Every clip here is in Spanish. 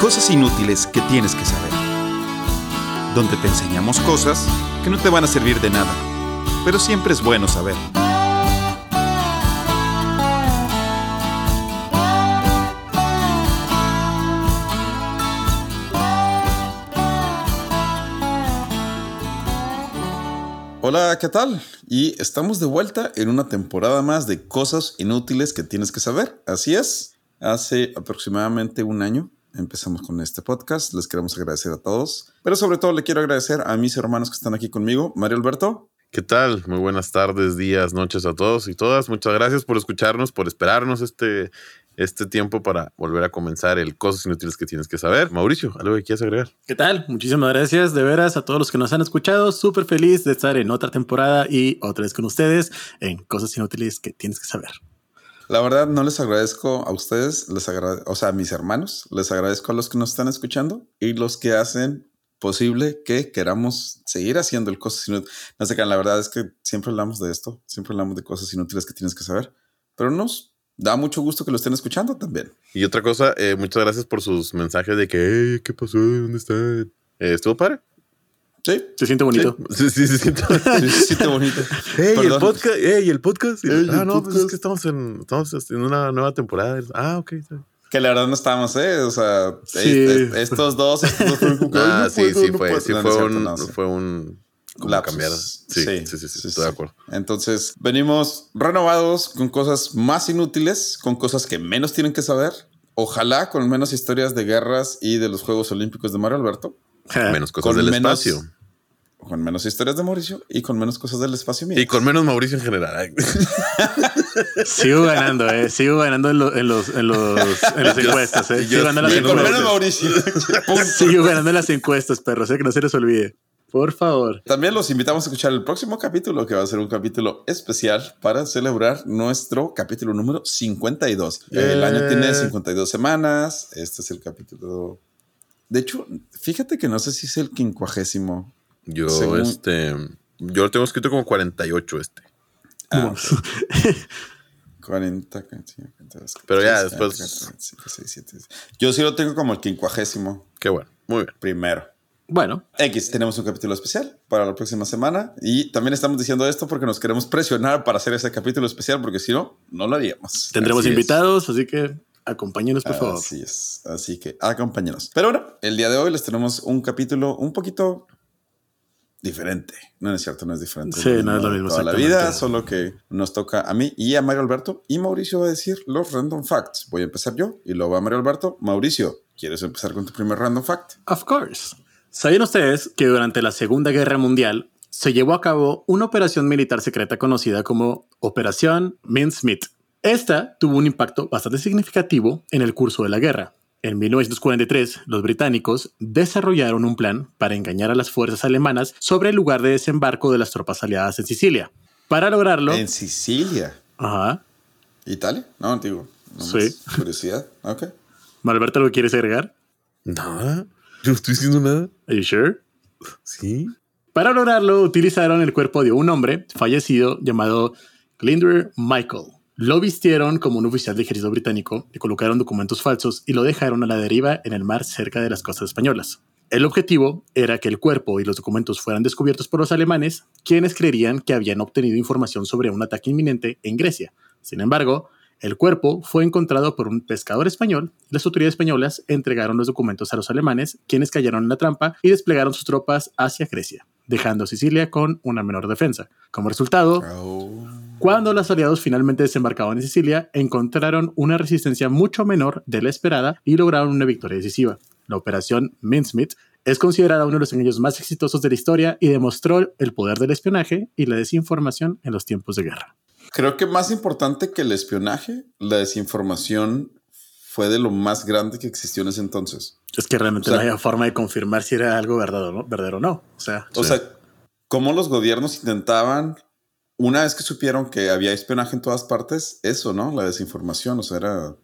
Cosas inútiles que tienes que saber. Donde te enseñamos cosas que no te van a servir de nada, pero siempre es bueno saber. Hola, ¿qué tal? Y estamos de vuelta en una temporada más de cosas inútiles que tienes que saber. Así es, hace aproximadamente un año empezamos con este podcast. Les queremos agradecer a todos, pero sobre todo le quiero agradecer a mis hermanos que están aquí conmigo. Mario Alberto. ¿Qué tal? Muy buenas tardes, días, noches a todos y todas. Muchas gracias por escucharnos, por esperarnos este, este tiempo para volver a comenzar el Cosas Inútiles que tienes que saber. Mauricio, ¿algo que quieras agregar? ¿Qué tal? Muchísimas gracias de veras a todos los que nos han escuchado. Súper feliz de estar en otra temporada y otra vez con ustedes en Cosas Inútiles que tienes que saber. La verdad, no les agradezco a ustedes, les o sea, a mis hermanos, les agradezco a los que nos están escuchando y los que hacen posible que queramos seguir haciendo el cosas inútiles. No sé, la verdad es que siempre hablamos de esto, siempre hablamos de cosas inútiles que tienes que saber, pero nos da mucho gusto que lo estén escuchando también. Y otra cosa, eh, muchas gracias por sus mensajes de que, ¿qué pasó? ¿Dónde está? Eh, ¿Estuvo padre? Sí. Se siente bonito. Sí, sí, se siente, se siente bonito. Hey, el podcast. Hey, el podcast. ah, no, pues es que estamos en, estamos en una nueva temporada. Ah, ok. Que la verdad no estábamos, ¿eh? O sea, Sí. estos dos, Ah, "Ay, sí, sí, fue, puedo". sí fue un, fue un, cambiar. Sí, sí, sí, sí, estoy de acuerdo. Entonces, venimos renovados con cosas más inútiles, con cosas que menos tienen que saber. Ojalá con menos historias de guerras y de los Juegos Olímpicos de Mario Alberto, Menos cosas Con del menos- espacio. con menos historias de Mauricio y con menos cosas del espacio mío. Y con menos Mauricio en general. Sigo ganando, eh. Sigo ganando en, lo- en los, en los, en las encuestas, eh. yo- Sigo ganando en las con menos encuestas. Mauricio. Sigo ganando en las encuestas, perros, eh. Que no se les olvide. Por favor. También los invitamos a escuchar el próximo capítulo, que va a ser un capítulo especial para celebrar nuestro capítulo número 52. El Eh. año tiene 52 semanas. Este es el capítulo. De hecho, fíjate que no sé si es el quincuagésimo. Yo, Según- este, yo lo tengo escrito como 48 este. Ah, 40, 42, Pero ya 43, después- 45, 46, 47. Yo sí lo tengo como el quincuagésimo Qué bueno, muy bien. primero. Bueno, X, tenemos un capítulo especial para la próxima semana y también estamos diciendo esto porque nos queremos presionar para hacer ese capítulo especial porque si no, no lo haríamos. tendremos Así es. invitados, así que acompáñenos, por favor. Así es, así que acompáñenos. Pero bueno, el día de hoy les tenemos un capítulo un poquito diferente. No es cierto, no es diferente. Sí, no es lo mismo, Toda la vida, solo que nos toca a mí y a Mario Alberto y Mauricio va a decir los random facts. Voy a empezar yo y luego va Mario Alberto. Mauricio, ¿quieres empezar con tu primer random fact? Of course. ¿Sabían ustedes que durante la Segunda Guerra Mundial se llevó a cabo una operación militar secreta conocida como Operación Mincemeat? Esta tuvo un impacto bastante significativo en el curso de la guerra. En 1943, los británicos desarrollaron un plan para engañar a las fuerzas alemanas sobre el lugar de desembarco de las tropas aliadas en Sicilia. Para lograrlo, En Sicilia. ajá, ¿Italia? No, nomás Sí. Curiosidad. Ok. Malberto, ¿lo quieres agregar? Nada. Yo no estoy diciendo nada. Are you sure? Sí. Para lograrlo, utilizaron el cuerpo de un hombre fallecido llamado Glyndwr Michael. Lo vistieron como un oficial de ejército británico, le colocaron documentos falsos y lo dejaron a la deriva en el mar cerca de las costas españolas. El objetivo era que el cuerpo y los documentos fueran descubiertos por los alemanes, quienes creerían que habían obtenido información sobre un ataque inminente en Grecia. Sin embargo, el cuerpo fue encontrado por un pescador español. Las autoridades españolas entregaron los documentos a los alemanes, quienes cayeron en la trampa y desplegaron sus tropas hacia Grecia, dejando Sicilia con una menor defensa. Como resultado, Oh. Cuando los aliados finalmente desembarcaban en Sicilia, encontraron una resistencia mucho menor de la esperada y lograron una victoria decisiva. La operación Mincemeat es considerada uno de los engaños más exitosos de la historia y demostró el poder del espionaje y la desinformación en los tiempos de guerra. Creo que más importante que el espionaje, la desinformación fue de lo más grande que existió en ese entonces. Es que realmente O sea- no había forma de confirmar si era algo verdadero, ¿no? verdadero o no. O sea, O Sí. sea, cómo los gobiernos intentaban, una vez que supieron que había espionaje en todas partes, eso, ¿no? La desinformación, o sea, era,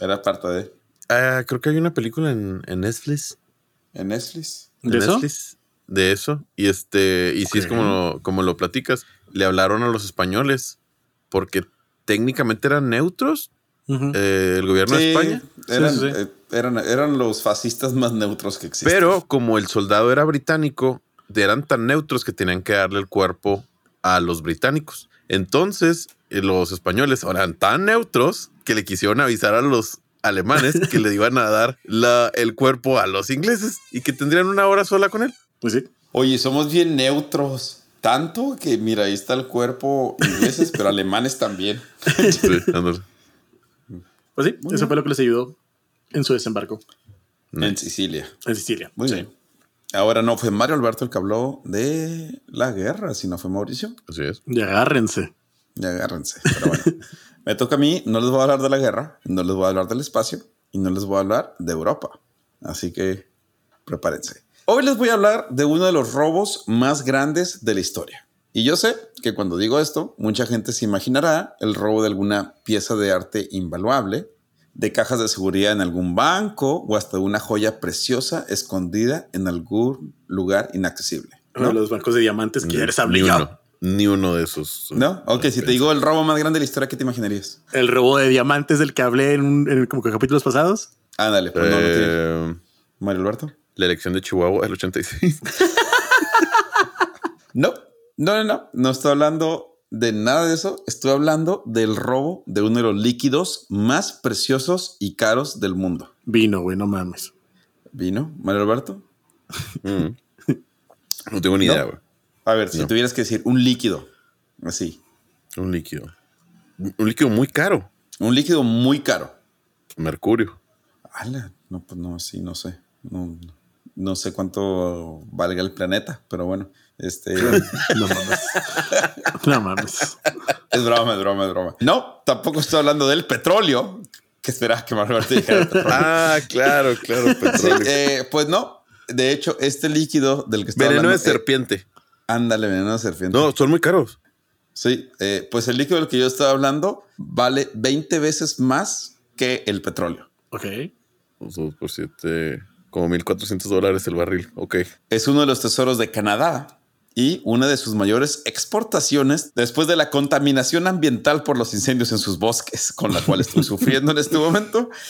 era parte de Ah, creo que hay una película en, en Netflix. en Netflix. ¿De en eso? Netflix de eso. Y este, y si es como, como lo platicas, le hablaron a los españoles porque técnicamente eran neutros, eh, el gobierno de España. Eran, Sí, sí, sí. eh, eran, eran los fascistas más neutros que existen. Pero como el soldado era británico, eran tan neutros que tenían que darle el cuerpo a los británicos. Entonces, eh, los españoles eran tan neutros que le quisieron avisar a los alemanes que le iban a dar la- el cuerpo a los ingleses y que tendrían una hora sola con él. Pues sí. Oye, somos bien neutros. Tanto que, mira, ahí está el cuerpo ingleses, pero alemanes también. Sí, ándale. Pues sí, eso fue lo que les ayudó en su desembarco En Sicilia. en Sicilia. Muy Sí. bien. Ahora no fue Mario Alberto el que habló de la guerra, sino fue Mauricio. Así es. Y agárrense. Ya agárrense. Pero bueno, me toca a mí. No les voy a hablar de la guerra, no les voy a hablar del espacio y no les voy a hablar de Europa. Así que prepárense. Hoy les voy a hablar de uno de los robos más grandes de la historia. Y yo sé que cuando digo esto, mucha gente se imaginará el robo de alguna pieza de arte invaluable, de cajas de seguridad en algún banco o hasta una joya preciosa escondida en algún lugar inaccesible. ¿no? los bancos de diamantes que ya les hablé ni uno. Ni uno de esos. ¿No? Ok, si te digo el robo más grande de la historia, ¿qué te imaginarías? El robo de diamantes del que hablé en, un- en como que capítulos pasados. Ándale, pues no, no tiene. Eh, Mario Alberto. la elección de Chihuahua del 86. No, no, no, no. No estoy hablando de nada de eso. Estoy hablando del robo de uno de los líquidos más preciosos y caros del mundo. Vino, güey, no mames. ¿Vino, Mario Alberto? Mm. No tengo ni idea, No. güey. A ver, si No. tuvieras que decir un líquido, así, Un líquido. Un líquido muy caro. un líquido muy caro. Mercurio. Ala, no, pues no, sí, no sé. No, no sé cuánto valga el planeta, pero bueno, este. No mames. no mames. Es broma, es broma, es broma. No, tampoco estoy hablando del petróleo. ¿Qué esperas que Mario Alberto dijera? el petróleo? Ah, claro, claro. Sí, Petróleo. eh, pues no. De hecho, este líquido del que estoy Veneno hablando. de eh, serpiente. ándale, veneno de serpiente. No, son muy caros. Sí, eh, pues el líquido del que yo estoy hablando vale 20 veces más que el petróleo. Ok. Dos por siete, como 1400 dólares el barril. Ok. Es uno de los tesoros de Canadá y una de sus mayores exportaciones después de la contaminación ambiental por los incendios en sus bosques, con la cual estoy sufriendo en este momento.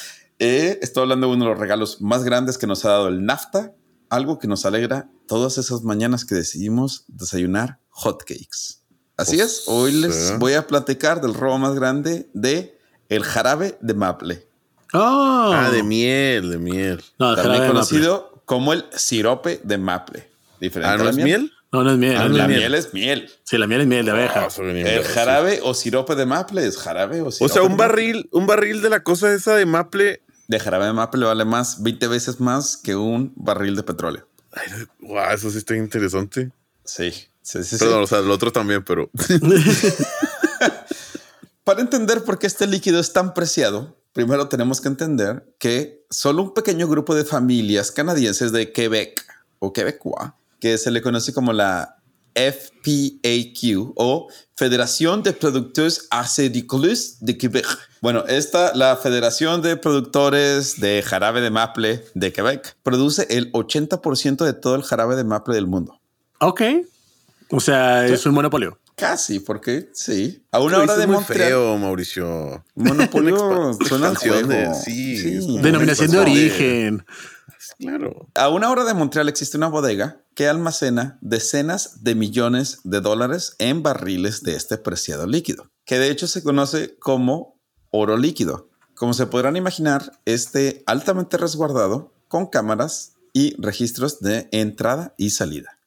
Eh, estoy hablando de uno de los regalos más grandes que nos ha dado el NAFTA, algo que nos alegra todas esas mañanas que decidimos desayunar hotcakes. Así O es, hoy les sea. voy a platicar del robo más grande de el jarabe de maple, Oh. Ah, de miel, de miel. No, también jarabe de conocido como el sirope de maple. Diferente Ah, a ¿no la es miel. miel? No, no es miel. Ah, no La miel. miel es miel. Sí, la miel es miel de abeja. Ah, El jarabe o sirope de maple es jarabe o sirope. O sea, un barril, un barril de la cosa esa de maple. de jarabe de maple vale más, 20 veces más que un barril de petróleo. Ay, eso sí está interesante. Sí, sí, sí. sí. Perdón, o sea, el otro también, pero Para entender por qué este líquido es tan preciado, primero tenemos que entender que solo un pequeño grupo de familias canadienses de Quebec o Quebecois, que se le conoce como la FPAQ o Federación de Producteurs Acericoles de Quebec. Bueno, esta, la Federación de Productores de Jarabe de Maple de Quebec, produce el 80% de todo el jarabe de maple del mundo. Ok. O sea, es un monopolio. Casi, porque sí. A una Lo hora de muy Montreal. feo, Mauricio. Monopolio al expansión de- sí, como- Denominación de expansión de- origen. Claro. A una hora de Montreal existe una bodega que almacena decenas de millones de dólares en barriles de este preciado líquido, que de hecho se conoce como oro líquido. Como se podrán imaginar, este altamente resguardado con cámaras y registros de entrada y salida.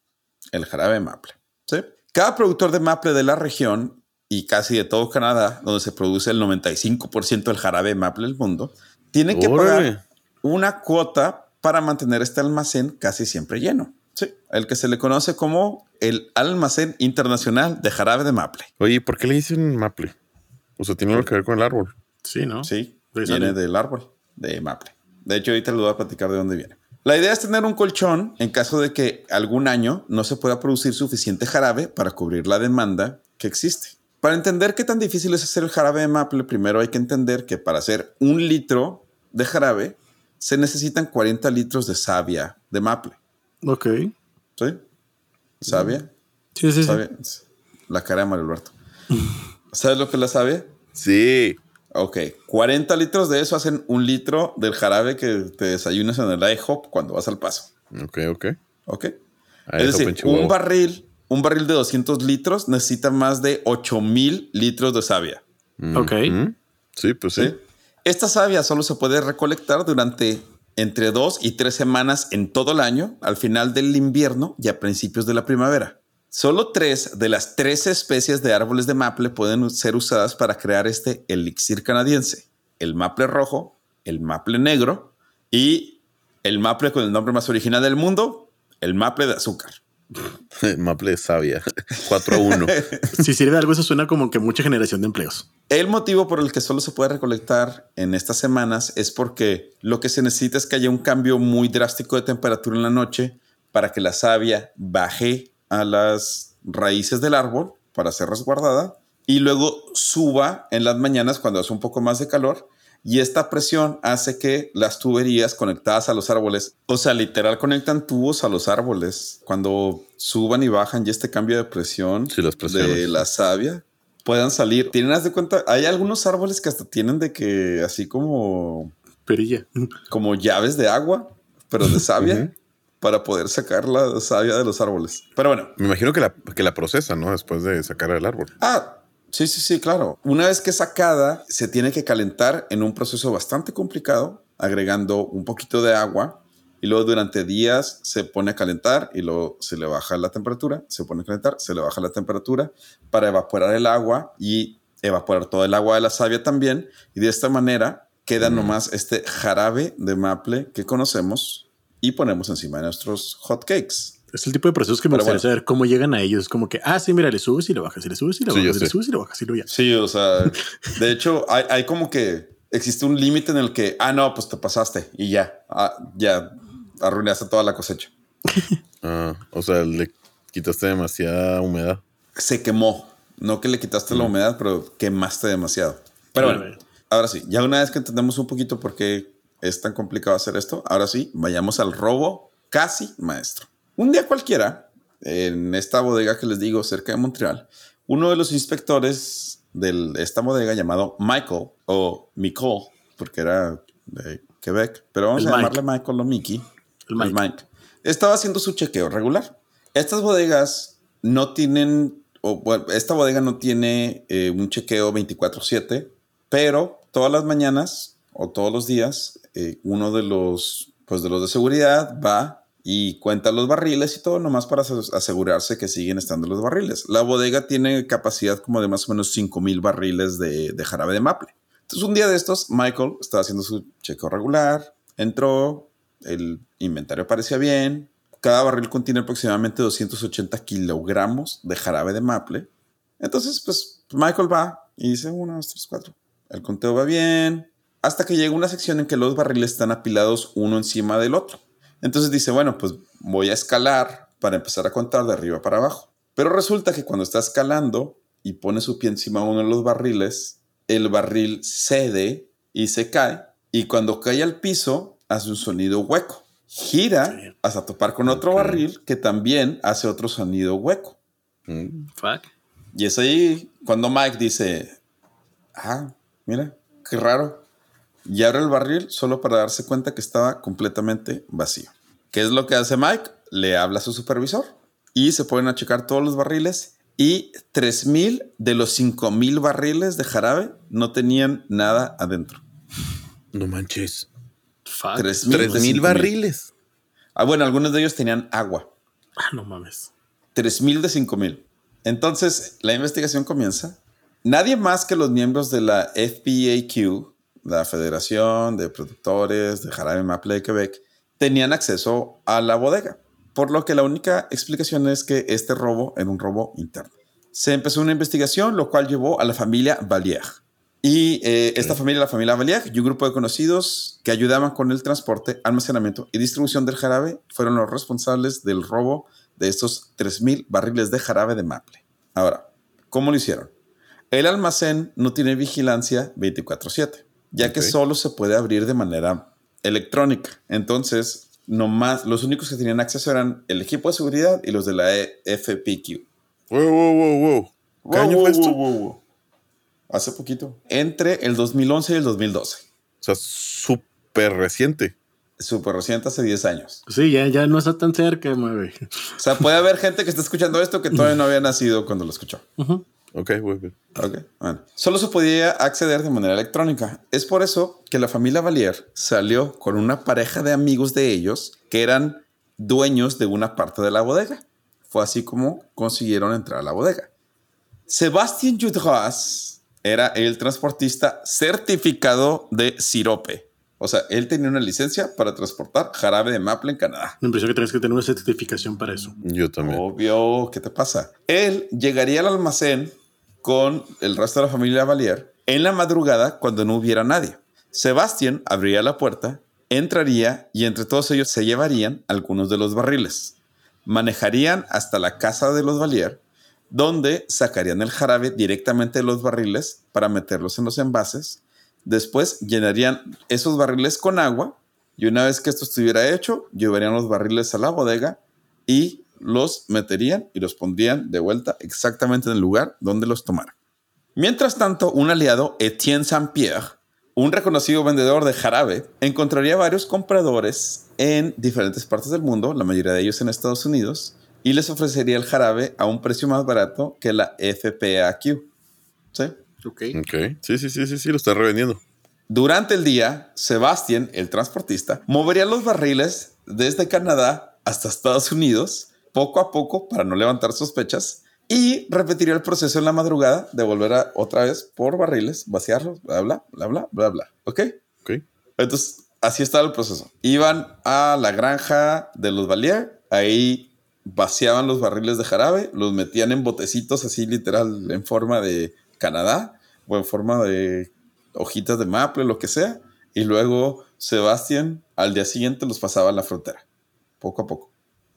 El jarabe maple. ¿sí? Cada productor de maple de la región y casi de todo Canadá, donde se produce el 95% del jarabe maple del mundo, tiene que pagar una cuota para mantener este almacén casi siempre lleno. Sí, el que se le conoce como el almacén internacional de jarabe de maple. Oye, ¿por qué le dicen maple? O sea, tiene algo que ver con el árbol. Sí, ¿no? Sí, Pues viene sale. del árbol de maple. De hecho, ahorita les voy a platicar de dónde viene. La idea es tener un colchón en caso de que algún año no se pueda producir suficiente jarabe para cubrir la demanda que existe. Para entender qué tan difícil es hacer el jarabe de maple, primero hay que entender que para hacer un litro de jarabe se necesitan 40 litros de savia de maple. Ok. ¿Sí? ¿Savia? Sí, sí, sí. ¿Savia? La cara de Mario Alberto. ¿Sabes lo que es la savia? Sí. Ok, 40 litros de eso hacen un litro del jarabe que te desayunas en el IHOP cuando vas al paso. Ok, ok. Ok. Es eso, decir, un barril, un barril de 200 litros necesita más de 8000 litros de savia. Mm, Ok. mm. Sí, pues sí. ¿sí? Esta savia solo se puede recolectar durante entre dos y tres semanas en todo el año, al final del invierno y a principios de la primavera. Solo tres de las 13 especies de árboles de maple pueden ser usadas para crear este elixir canadiense. El maple rojo, el maple negro y el maple con el nombre más original del mundo, el maple de azúcar. Maple sabia. 4 a 1. Si sirve de algo, eso suena como que mucha generación de empleos. El motivo por el que solo se puede recolectar en estas semanas es porque lo que se necesita es que haya un cambio muy drástico de temperatura en la noche para que la savia baje a las raíces del árbol para ser resguardada y luego suba en las mañanas cuando hace un poco más de calor y esta presión hace que las tuberías conectadas a los árboles, o sea, literal conectan tubos a los árboles cuando suban y bajan y este cambio de presión Sí, las presiones. de la savia puedan salir. Tienen, haz de cuenta, hay algunos árboles que hasta tienen de que así como, Perilla. como llaves de agua, pero de savia, para poder sacar la savia de los árboles. Pero bueno, Me imagino que la, que la procesa, ¿no? Después de sacar el árbol. Ah, sí, sí, sí, claro. Una vez que sacada, se tiene que calentar en un proceso bastante complicado, agregando un poquito de agua y luego durante días se pone a calentar y luego se le baja la temperatura, se pone a calentar, se le baja la temperatura para evaporar el agua y evaporar todo el agua de la savia también. Y de esta manera queda nomás este jarabe de maple que conocemos y ponemos encima de nuestros hot cakes. Es el tipo de procesos que me Pero gustaría bueno. saber cómo llegan a ellos. Es como que, ah, sí, mira, le subes y le bajas, y le subes y le Sí, bajas, y le subes y le bajas y lo ya. Sí, o sea, de hecho, hay, hay como que existe un límite en el que, ah, no, pues te pasaste y ya, ah, ya arruinaste toda la cosecha. Ah, o sea, le quitaste demasiada humedad. Se quemó, no que le quitaste la humedad, pero quemaste demasiado. Pero bueno, ahora sí, ya una vez que entendemos un poquito por qué es tan complicado hacer esto, ahora sí, vayamos al robo casi maestro. Un día cualquiera, en esta bodega que les digo cerca de Montreal, uno de los inspectores de esta bodega llamado Michael o Michael, porque era de Quebec, pero vamos El a Mike. llamarle Michael o Mickey, El el Mike. Mike. Estaba haciendo su chequeo regular. Estas bodegas no tienen, o bueno, esta bodega no tiene eh, un chequeo 24/7, pero todas las mañanas o todos los días, eh, uno de los, pues de los de seguridad va y cuenta los barriles y todo, nomás para ase- asegurarse que siguen estando los barriles. La bodega tiene capacidad como de más o menos 5 mil barriles de, de jarabe de maple. Entonces, un día de estos, Michael estaba haciendo su chequeo regular, entró, el inventario parecía bien. Cada barril contiene aproximadamente 280 kilogramos de jarabe de maple. Entonces, pues Michael va y dice: 1, 2, 3, 4. El conteo va bien. Hasta que llega una sección en que los barriles están apilados uno encima del otro. Entonces dice: Bueno, pues voy a escalar para empezar a contar de arriba para abajo. Pero resulta que cuando está escalando y pone su pie encima de uno de los barriles, el barril cede y se cae. Y cuando cae al piso, hace un sonido hueco. Gira hasta topar con otro barril que también hace otro sonido hueco. Mm. Fuck. Y es ahí cuando Mike dice, ah, mira, qué raro. Y abre el barril solo para darse cuenta que estaba completamente vacío. ¿Qué es lo que hace Mike? Le habla a su supervisor y se ponen a checar todos los barriles y 3.000 de los 5.000 barriles de jarabe no tenían nada adentro. No manches. Fuck. 3.000 de Tres mil 5,000. barriles. Ah, bueno, algunos de ellos tenían agua. Ah, no mames. 3000 de 5000. Entonces, la investigación comienza. Nadie más que los miembros de la FPAQ, la Federación de Productores de Jarabe Maple de Quebec, tenían acceso a la bodega. Por lo que la única explicación es que este robo era un robo interno. Se empezó una investigación, lo cual llevó a la familia Valier. Y eh, esta familia, la familia Valier, y un grupo de conocidos que ayudaban con el transporte, almacenamiento y distribución del jarabe, fueron los responsables del robo de estos 3.000 barriles de jarabe de maple. Ahora, ¿cómo lo hicieron? El almacén no tiene vigilancia 24/7, ya que solo se puede abrir de manera electrónica. Entonces, nomás, los únicos que tenían acceso eran el equipo de seguridad y los de la E- FPQ. Wow, wow, wow, wow. ¿Qué Wow, año wow, fue esto? wow, wow, wow. hace poquito, entre el 2011 y el 2012. O sea, súper reciente. Súper reciente, hace 10 años. Sí, ya, ya no está tan cerca, mueve. O sea, puede haber gente que está escuchando esto que todavía no había nacido cuando lo escuchó. Ok, muy bien. Ok, bueno. Solo se podía acceder de manera electrónica. Es por eso que la familia Valier salió con una pareja de amigos de ellos que eran dueños de una parte de la bodega. Fue así como consiguieron entrar a la bodega. Sebastián Judras era el transportista certificado de sirope. O sea, él tenía una licencia para transportar jarabe de maple en Canadá. Me impresiona que tienes que tener una certificación para eso. Yo también. Obvio, ¿qué te pasa? Él llegaría al almacén con el resto de la familia Valier en la madrugada cuando no hubiera nadie. Sebastián abriría la puerta, entraría y entre todos ellos se llevarían algunos de los barriles. Manejarían hasta la casa de los Valier, donde sacarían el jarabe directamente de los barriles para meterlos en los envases Después llenarían esos barriles con agua y una vez que esto estuviera hecho, llevarían los barriles a la bodega y los meterían y los pondrían de vuelta exactamente en el lugar donde los tomaran. Mientras tanto, un aliado, Etienne Saint-Pierre, un reconocido vendedor de jarabe, encontraría varios compradores en diferentes partes del mundo, la mayoría de ellos en Estados Unidos, y les ofrecería el jarabe a un precio más barato que la FPAQ. ¿Sí? Ok. Sí, sí, sí, sí, sí, lo está revendiendo. Durante el día, Sebastián, el transportista, movería los barriles desde Canadá hasta Estados Unidos, poco a poco, para no levantar sospechas, y repetiría el proceso en la madrugada de volver a otra vez por barriles, vaciarlos, bla, bla, bla, bla, bla, bla. ¿Ok? Ok. Entonces, así estaba el proceso. Iban a la granja de los Valier, ahí vaciaban los barriles de jarabe, los metían en botecitos así literal en forma de Canadá o en forma de hojitas de maple, lo que sea. Y luego Sebastián al día siguiente los pasaba a la frontera, poco a poco.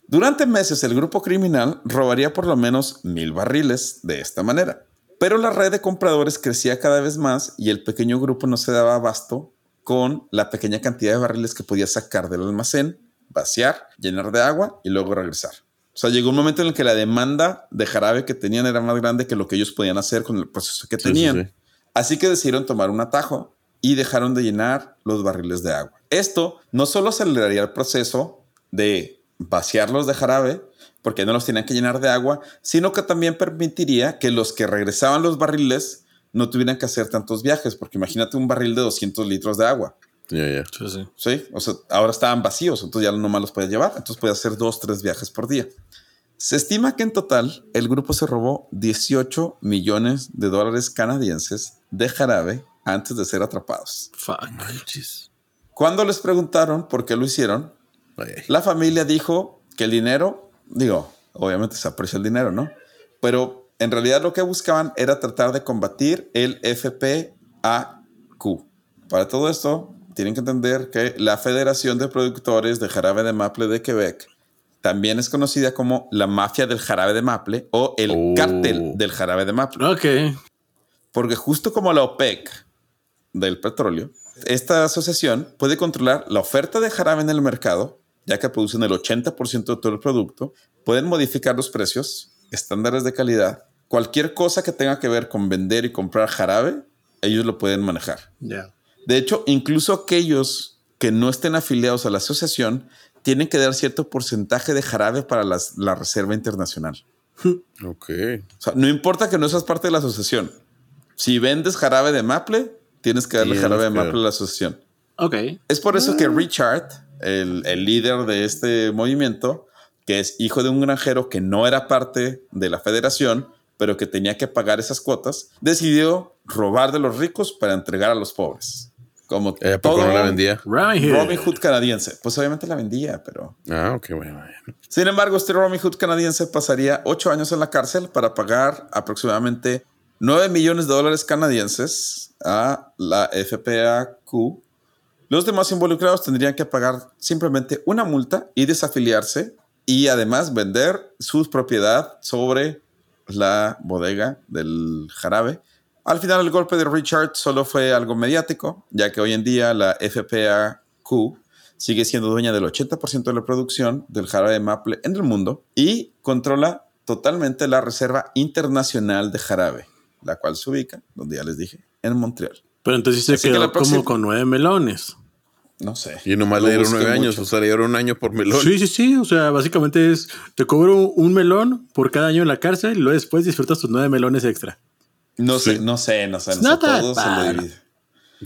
Durante meses el grupo criminal robaría por lo menos mil barriles de esta manera. Pero la red de compradores crecía cada vez más y el pequeño grupo no se daba abasto con la pequeña cantidad de barriles que podía sacar del almacén, vaciar, llenar de agua y luego regresar. O sea, llegó un momento en el que la demanda de jarabe que tenían era más grande que lo que ellos podían hacer con el proceso que tenían. Así que decidieron tomar un atajo y dejaron de llenar los barriles de agua. Esto no solo aceleraría el proceso de vaciarlos de jarabe, porque no los tenían que llenar de agua, sino que también permitiría que los que regresaban los barriles no tuvieran que hacer tantos viajes, porque imagínate un barril de 200 litros de agua. Ya, ya. Sí, sí. Sí, o sea, ahora estaban vacíos, entonces ya nomás los podía llevar, entonces podía hacer dos, tres viajes por día. Se estima que en total el grupo se robó 18 millones de dólares canadienses de jarabe antes de ser atrapados. Fuck. Cuando les preguntaron por qué lo hicieron, la familia dijo que el dinero, digo, obviamente se aprecia el dinero, ¿no? Pero en realidad lo que buscaban era tratar de combatir el FPAQ. Para todo esto, tienen que entender que la Federación de Productores de Jarabe de Maple de Quebec también es conocida como la mafia del jarabe de maple o el Oh. cártel del jarabe de maple. Ok. Porque justo como la OPEC del petróleo, esta asociación puede controlar la oferta de jarabe en el mercado, ya que producen el 80% de todo el producto, pueden modificar los precios, estándares de calidad, cualquier cosa que tenga que ver con vender y comprar jarabe, ellos lo pueden manejar. Ya. De hecho, incluso aquellos que no estén afiliados a la asociación tienen que dar cierto porcentaje de jarabe para las- la Reserva Internacional. Ok. O sea, no importa que no seas parte de la asociación. Si vendes jarabe de maple, tienes que darle Tienes jarabe de maple a la asociación. Ok. Es por eso que Richard, el, el líder de este movimiento, que es hijo de un granjero que no era parte de la federación, pero que tenía que pagar esas cuotas, decidió robar de los ricos para entregar a los pobres. Como Eh, ¿A poco todo no la vendía? Robin Hood canadiense. Pues obviamente la vendía, pero... Ah, ok, bueno. bueno. Sin embargo, este Robin Hood canadiense pasaría ocho años en la cárcel para pagar aproximadamente 9 millones de dólares canadienses a la FPAQ. Los demás involucrados tendrían que pagar simplemente una multa y desafiliarse y además vender su propiedad sobre la bodega del jarabe. Al final el golpe de Richard solo fue algo mediático, ya que hoy en día la FPAQ sigue siendo dueña del 80% de la producción del jarabe de maple en el mundo y controla totalmente la Reserva Internacional de Jarabe, la cual se ubica, donde ya les dije, en Montreal. Pero entonces se Así quedó próxima- como con nueve melones. No sé. Y nomás le dieron nueve años, mucho. o sea, le dieron un año por melón. Sí, sí, sí. O sea, básicamente es te cobro un melón por cada año en la cárcel y luego después disfrutas tus nueve melones extra. No sé, no sé, no sé. No sé. Todo se lo divide.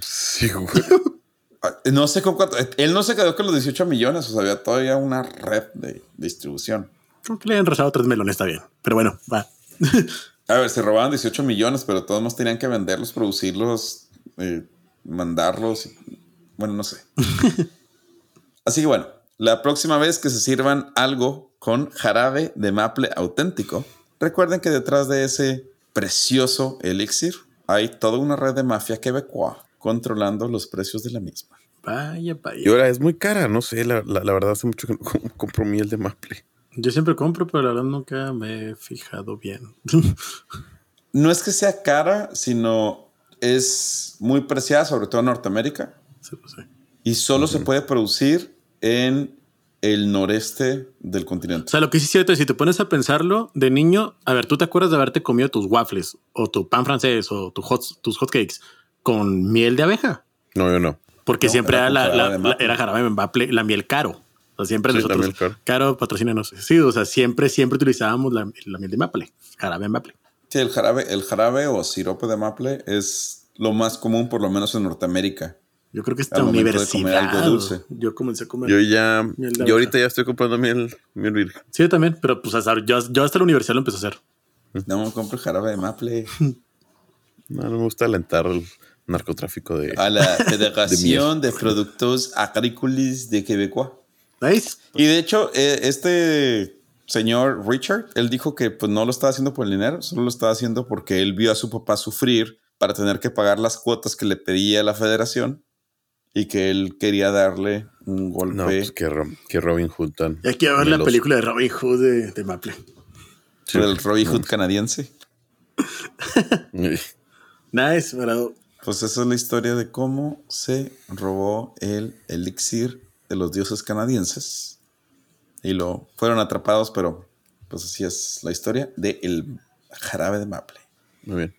Sí, güey. Ah, No sé con cuánto. Él no se quedó con los 18 millones, o sea, había todavía una red de distribución. Creo que le han rozado tres melones, está bien. Pero bueno, va. A ver, se robaban 18 millones, pero todos más tenían que venderlos, producirlos, eh, mandarlos. Bueno, no sé. Así que bueno, la próxima vez que se sirvan algo con jarabe de maple auténtico, recuerden que detrás de ese precioso elixir hay toda una red de mafia quebecoa controlando los precios de la misma. Vaya, vaya. Y ahora es muy cara, no sé, la, la- la verdad hace mucho que no com- compro miel de maple. Yo siempre compro, pero la verdad nunca me he fijado bien. No es que sea cara, sino es muy preciada, sobre todo en Norteamérica. Sí, pues sí. Y solo se puede producir en el noreste del O continente. sea, lo que sí es cierto es si te pones a pensarlo de niño, a ver, tú te acuerdas de haberte comido tus waffles o tu pan francés o tu hot, tus hotcakes con miel de abeja. No, yo no. Porque No, siempre era la, jarabe la- la- maple. era jarabe de maple, la miel caro. O sea, siempre Sí, la nosotros, miel caro. caro, patrocínanos. Sí, o sea, siempre, siempre utilizábamos la, la miel de maple, jarabe de maple. Sí, el jarabe, el jarabe o sirope de maple es lo más común, por lo menos en Norteamérica. Yo creo que comer universidad. algo dulce. Yo comencé a comer. Yo ya, Miel de yo ahorita ya estoy comprando miel, miel virgen. Sí, yo también, pero pues hasta, yo, yo hasta la universidad lo empecé a hacer. No me compro jarabe de maple. No, no me gusta alentar el narcotráfico de... A la Federación de, Productos Agrícolas de Quebecois. Nice. Y de hecho, eh, este señor Richard, él dijo que pues no lo estaba haciendo por el dinero, solo lo estaba haciendo porque él vio a su papá sufrir para tener que pagar las cuotas que le pedía la federación y que él quería darle un golpe. No, pues que, Ro- que Robin Hood tan... Y hay que ver la película de Robin Hood de, de Maple. Sí. del Robin Hood canadiense. Nice, bravo. Pues esa es la historia de cómo se robó el elixir de los dioses canadienses. Y lo fueron atrapados, pero pues así es la historia del jarabe de maple. Muy bien.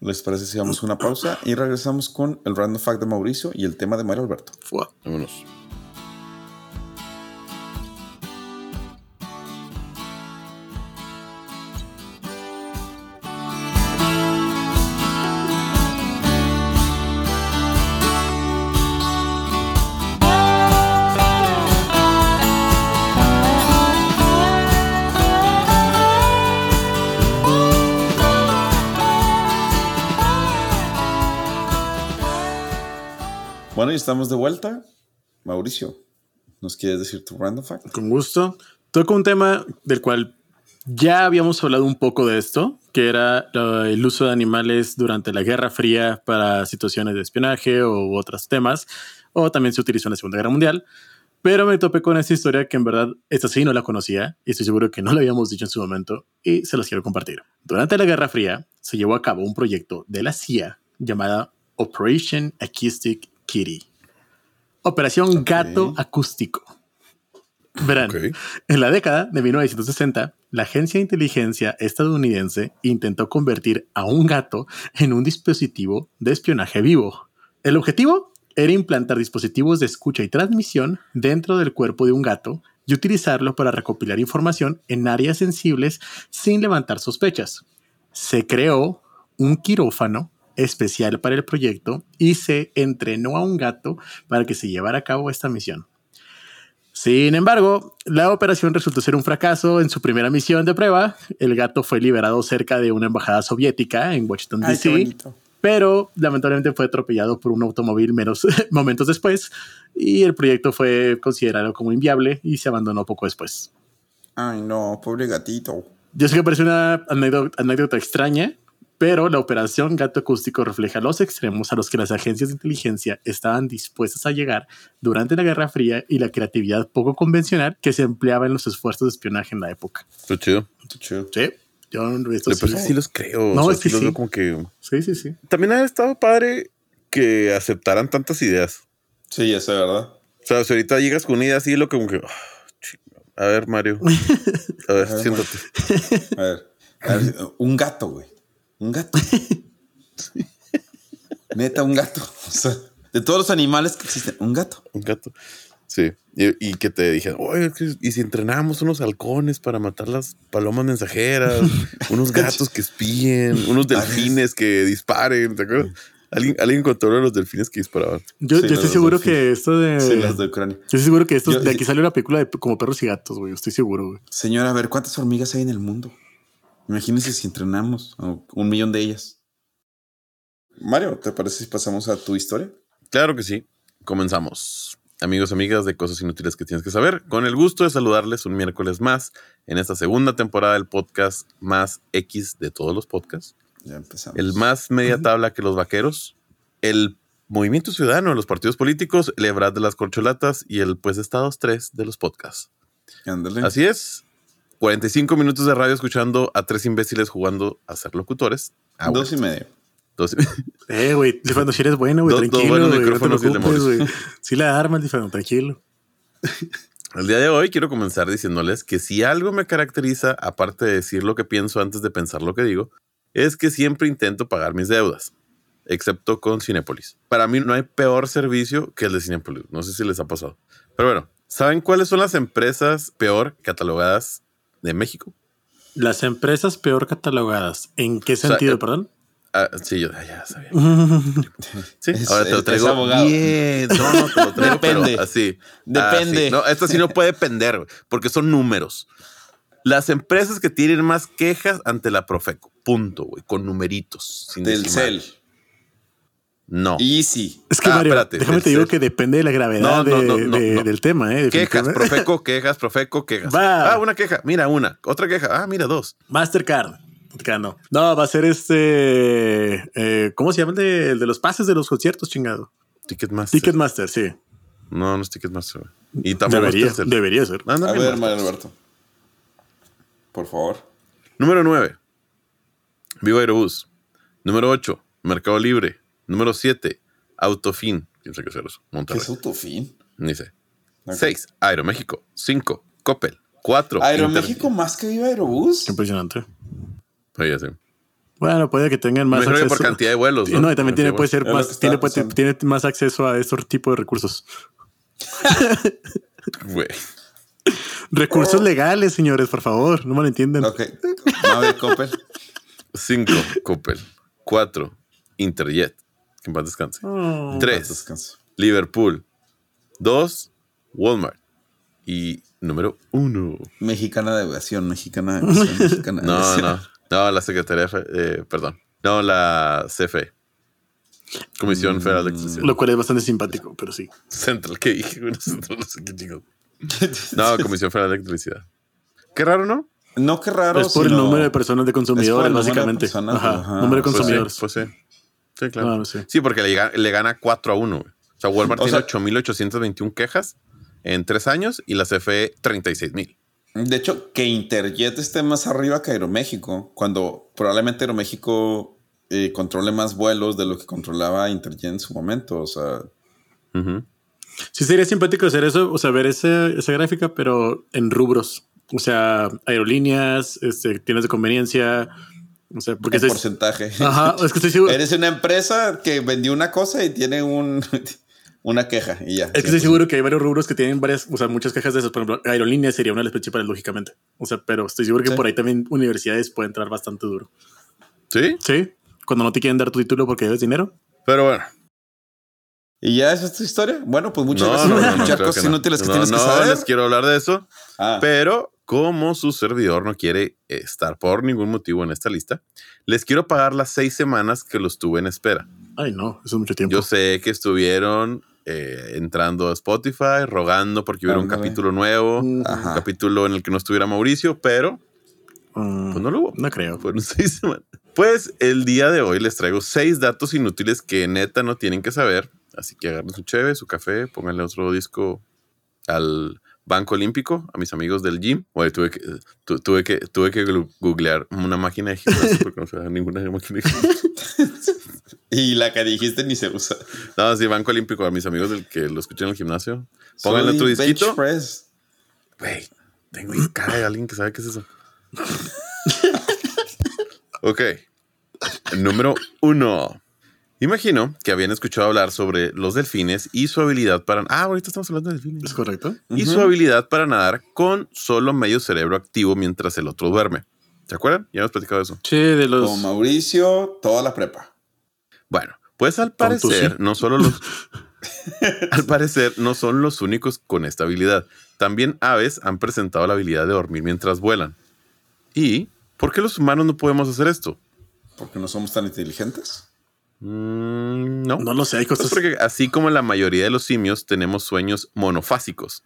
¿Les parece si damos una pausa y regresamos con el random fact de Mauricio y el tema de Mario Alberto? Fua. Vámonos. Estamos de vuelta. Mauricio, ¿nos quieres decir tu random fact? Con gusto. Toco un tema del cual ya habíamos hablado un poco de esto, que era uh, el uso de animales durante la Guerra Fría para situaciones de espionaje u otros temas, o también se utilizó en la Segunda Guerra Mundial. Pero me topé con esta historia que en verdad esta sí no la conocía y estoy seguro que no la habíamos dicho en su momento y se los quiero compartir. Durante la Guerra Fría se llevó a cabo un proyecto de la CIA llamada Operation Acoustic Kitty. Operación Gato Acústico. Verán, en la década de 1960, la agencia de inteligencia estadounidense intentó convertir a un gato en un dispositivo de espionaje vivo. El objetivo era implantar dispositivos de escucha y transmisión dentro del cuerpo de un gato y utilizarlo para recopilar información en áreas sensibles sin levantar sospechas. Se creó un quirófano especial para el proyecto y se entrenó a un gato para que se llevara a cabo esta misión. Sin embargo, la operación resultó ser un fracaso en su primera misión de prueba. El gato fue liberado cerca de una embajada soviética en Washington, D.C., pero lamentablemente fue atropellado por un automóvil menos momentos después y el proyecto fue considerado como inviable y se abandonó poco después. Ay, no, pobre gatito. Yo sé que parece una anécdota, anécdota extraña, pero la operación Gato Acústico refleja los extremos a los que las agencias de inteligencia estaban dispuestas a llegar durante la Guerra Fría y la creatividad poco convencional que se empleaba en los esfuerzos de espionaje en la época. Está chido. Qué chido. Sí, yo esto Pero sí, sí los creo. No, o sea, es que sí los sí. veo como que... sí, sí, sí. También ha estado padre que aceptaran tantas ideas. Sí, ya sé, ¿verdad? O sea, si ahorita llegas con una idea así, lo como que... chinga. A ver, Mario. A ver, siéntate. A ver, a ver, un gato, güey. Un gato. Neta, un gato. O sea, de todos los animales que existen, un gato. Un gato. Sí. Y, y que te dijeron, oye, y si entrenamos unos halcones para matar las palomas mensajeras, unos gatos que espíen, unos delfines que disparen, ¿te acuerdas? Alguien, alguien contó de los delfines que disparaban. Yo, Sí, yo estoy seguro delfines. que esto de. Sí, las de Ucrania. Yo estoy seguro que esto Yo- de aquí salió una película de como perros y gatos, güey. Estoy seguro, güey. Señora, a ver, ¿cuántas hormigas hay en el mundo? Imagínense si entrenamos a un millón de ellas. Mario, ¿te parece si pasamos a tu historia? Claro que sí. Comenzamos. Amigos, amigas de cosas inútiles que tienes que saber, con el gusto de saludarles un miércoles más en esta segunda temporada del podcast más X de todos los podcasts. Ya empezamos. el más media tabla que los vaqueros, el movimiento ciudadano de los partidos políticos, el Ebrad de las corcholatas y el pues Estados 3 de los podcasts. Ándale. Así es. 45 minutos de radio escuchando a tres imbéciles jugando a ser locutores. Ah, Dos y medio. dos- Eh, güey, Difano, si eres bueno, güey, Dos- dos tranquilo, buenos güey. No te micrófonos y. Sí la arma el Difano, tranquilo. El día de hoy quiero comenzar diciéndoles que si algo me caracteriza, aparte de decir lo que pienso antes de pensar lo que digo, es que siempre intento pagar mis deudas, excepto con Cinépolis. Para mí no hay peor servicio que el de Cinépolis. No sé si les ha pasado. Pero bueno, ¿saben cuáles son las empresas peor catalogadas de México? Las empresas peor catalogadas. ¿En qué sea, sentido, eh, perdón? Ah, sí, yo ah, ya sabía. Sí, Es- ahora te lo traigo abogado. bien. No, no, te lo traigo, pero Depende. así. Depende. No, esto sí no puede depender, güey, porque son números. Las empresas que tienen más quejas ante la Profeco. Punto, güey, con numeritos. Sin Del decimal. cel. No. Easy. Es que, Ah, Mario, espérate, déjame te digo ser. que depende de la gravedad No, no, de- no, no, de- no. del tema, ¿eh? Quejas. Profeco, quejas, Profeco, quejas. Va. Ah, una queja. Mira, una. Otra queja. Ah, mira, dos. Mastercard. No. No, va a ser este. eh, ¿Cómo se llama el de, el de los pases de los conciertos, chingado? Ticketmaster. Ticketmaster, sí. No, no es Ticketmaster. güey. Y tampoco Debería, debería ser. Anda A ver. Mario Alberto. Por favor. Número 9. Vivo Aerobús. Número 8. Mercado Libre. Número 7. Autofin. ¿Quién sabe qué es eso? ¿Qué Monterrey. es autofin? Ni sé. Ok. 6. Aeroméxico. 5. Coppel. 4. Aeroméxico más que Viva Aerobús. Qué impresionante. Oye, sí. Bueno, puede que tengan más Me que acceso. por cantidad de vuelos. Sí, no, y también tiene, puede de ser lo más, tiene, puede- tiene más acceso a estos tipos de recursos. Güey. Recursos legales, señores, por favor, no malentiendan. Ok. A ver, Coppel. 5. Coppel. 4. Interjet. Que en paz descanse. Oh. 3. Descanso. Liverpool. 2. Walmart. Y número 1. Mexicana de aviación, mexicana de aviación, mexicana de No, aviación. no. No, la Secretaría, eh, perdón. No, la CFE. Comisión Federal de Electricidad. Lo cual es bastante simpático, pero sí. Central, ¿qué dije? Bueno, Central, no sé qué chingados. No, Comisión Federal de Electricidad. Qué raro, ¿no? No, qué raro. es por el número de personas de consumidores, el número de básicamente. personas, Ajá, ajá. número de Pues sí, consumidores. Pues sí. Sí, claro. Claro, sí. Sí, porque le, le gana 4 a 1. güey. O sea, Walmart O tiene sea- 8.821 quejas en 3 años y la CFE 36.000. De hecho, que Interjet esté más arriba que Aeroméxico, cuando probablemente Aeroméxico eh, controle más vuelos de lo que controlaba Interjet en su momento. O sea, Ujú. Sí, sería simpático hacer eso, o sea, ver esa, esa gráfica, pero en rubros. O sea, aerolíneas, este, tiendas de conveniencia. O sea, porque el es- porcentaje. Ajá, es que estoy seguro. Eres una empresa que vendió una cosa y tiene un, una queja y ya. Es que estoy seguro que hay varios rubros que tienen varias, o sea, muchas quejas de esas. Por ejemplo, aerolíneas sería una de las principales, lógicamente. O sea, pero estoy seguro que Sí. por ahí también universidades pueden entrar bastante duro. Sí, Sí, cuando no te quieren dar tu título porque debes dinero. pero bueno. ¿Y ya esa es tu historia? Bueno, pues muchas No, gracias no, por no, no, escuchar creo cosas que no. inútiles que No, tienes que no saber. les quiero hablar de eso. Ah, Pero como su servidor no quiere estar por ningún motivo en esta lista, les quiero pagar las seis semanas que los tuve en espera. Ay, no, eso es mucho tiempo. Yo sé que estuvieron eh, entrando a Spotify, rogando porque hubiera un capítulo nuevo, Mm, un capítulo en el que no estuviera Mauricio, pero mm, pues no lo hubo. no creo. Fueron seis semanas. Pues el día de hoy les traigo seis datos inútiles que neta no tienen que saber. Así que agarren su cheve, su café, pónganle otro disco al Banco Olímpico, a mis amigos del gym. Oye, tuve que, tu- tuve que, tuve que googlear una máquina de gimnasio porque no sabía ninguna máquina de gimnasio. y la que dijiste ni se usa. No, sí, Banco Olímpico, a mis amigos del que lo escuchan en el gimnasio. Pónganle Soy bench disquito. Güey, tengo cara de alguien que sabe qué es eso. ok. Número uno. Imagino que habían escuchado hablar sobre los delfines y su habilidad para... Ah, ahorita estamos hablando de delfines. ¿Es correcto? Y su habilidad para nadar con solo medio cerebro activo mientras el otro duerme. ¿Se acuerdan? Ya hemos platicado de eso. Sí, de los... Con Mauricio, toda la prepa. Bueno, pues al parecer sí. no solo los... al parecer no son los únicos con esta habilidad. También aves han presentado la habilidad de dormir mientras vuelan. ¿Y por qué los humanos no podemos hacer esto? Porque no somos tan inteligentes. Mm, no. No lo sé, hay Pues cosas... porque así como la mayoría de los simios tenemos sueños monofásicos.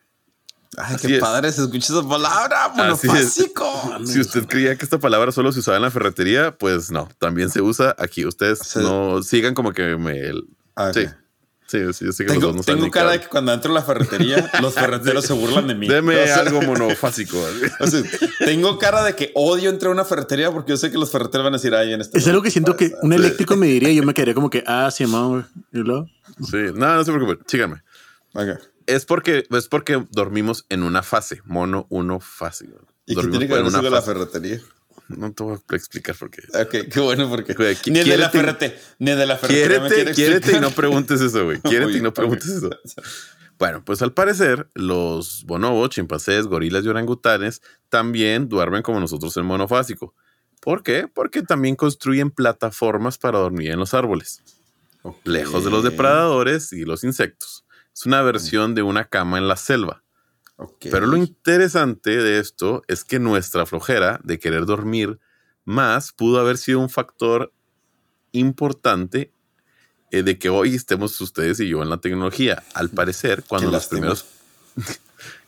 Ay, Así qué es. padre se escucha esa palabra, es. monofásico. Si usted creía que esta palabra solo se usaba en la ferretería, pues no, también se usa aquí. Ustedes no sigan como que me... Ah. Sí, sí, sí, yo sé que los Tengo, dos no tengo cara de que cuando entro a la ferretería, los ferreteros se burlan de mí. Deme O sea, algo monofásico. o sea, tengo cara de que odio entrar a una ferretería porque yo sé que los ferreteros van a decir, ay, en este. Es algo que siento que un eléctrico me diría y yo me quedaría como que, ah, sí, mamá, y luego... sí, no, no se preocupen, síganme. Ok. Es porque, es porque dormimos en una fase, mono uno fase. ¿Y qué tiene que en ver eso con la fase. ferretería? No te voy a explicar por qué. Ok, qué bueno porque Güey, ni el de la ferretería, ni de la ferretería me Quiérete, y no preguntes eso, güey. Quiérete y no preguntes eso. Bueno, pues al parecer, los bonobos, chimpancés, gorilas y orangutanes también duermen como nosotros en monofásico. ¿Por qué? Porque también construyen plataformas para dormir en los árboles, lejos de los depredadores y los insectos. Es una versión de una cama en la selva. Pero lo interesante de esto es que nuestra flojera de querer dormir más pudo haber sido un factor importante eh, de que hoy estemos ustedes y yo en la tecnología. Al parecer, cuando Qué los lástima. primeros...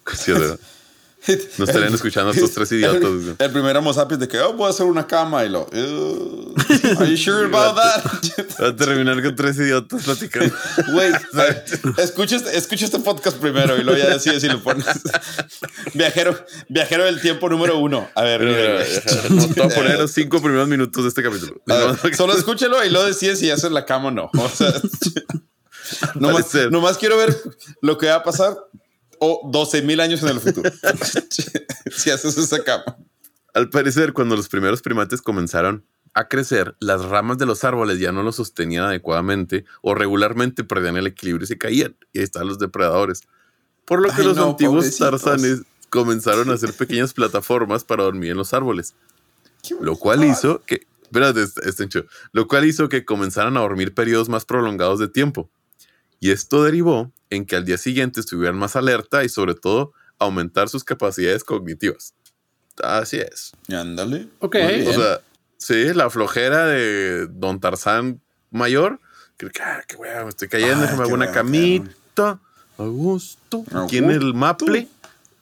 No estarían escuchando a estos tres idiotas. El, el primer Homo sapiens de que oh, voy a hacer una cama y lo. "Uh, Are you sure about that? Va a terminar con tres idiotas platicando. Güey, escucha, este, escucha este podcast primero y luego ya decides si lo pones. viajero, viajero del tiempo número uno. A ver. Te voy a poner los cinco primeros minutos de este capítulo. Ver, solo escúchalo y luego decides si haces la cama o no. O sea, nomás, nomás quiero ver lo que va a pasar o 12 mil años en el futuro. si haces esa cama. Al parecer, cuando los primeros primates comenzaron a crecer, las ramas de los árboles ya no los sostenían adecuadamente o regularmente perdían el equilibrio y se caían. Y ahí están los depredadores. Por lo que Ay, los no, antiguos pobrecitos. tarzanes comenzaron a hacer pequeñas plataformas para dormir en los árboles. Lo cual hizo que, espérate, está en show. lo cual hizo que comenzaran a dormir periodos más prolongados de tiempo. Y esto derivó en que al día siguiente estuvieran más alerta y sobre todo aumentar sus capacidades cognitivas. Así es. Ándale. Ok. O sea, sí, la flojera de Don Tarzán mayor. Creo que, ah, qué wea, me estoy cayendo, Ay, déjame una wea, camita. A gusto. En el. Maple.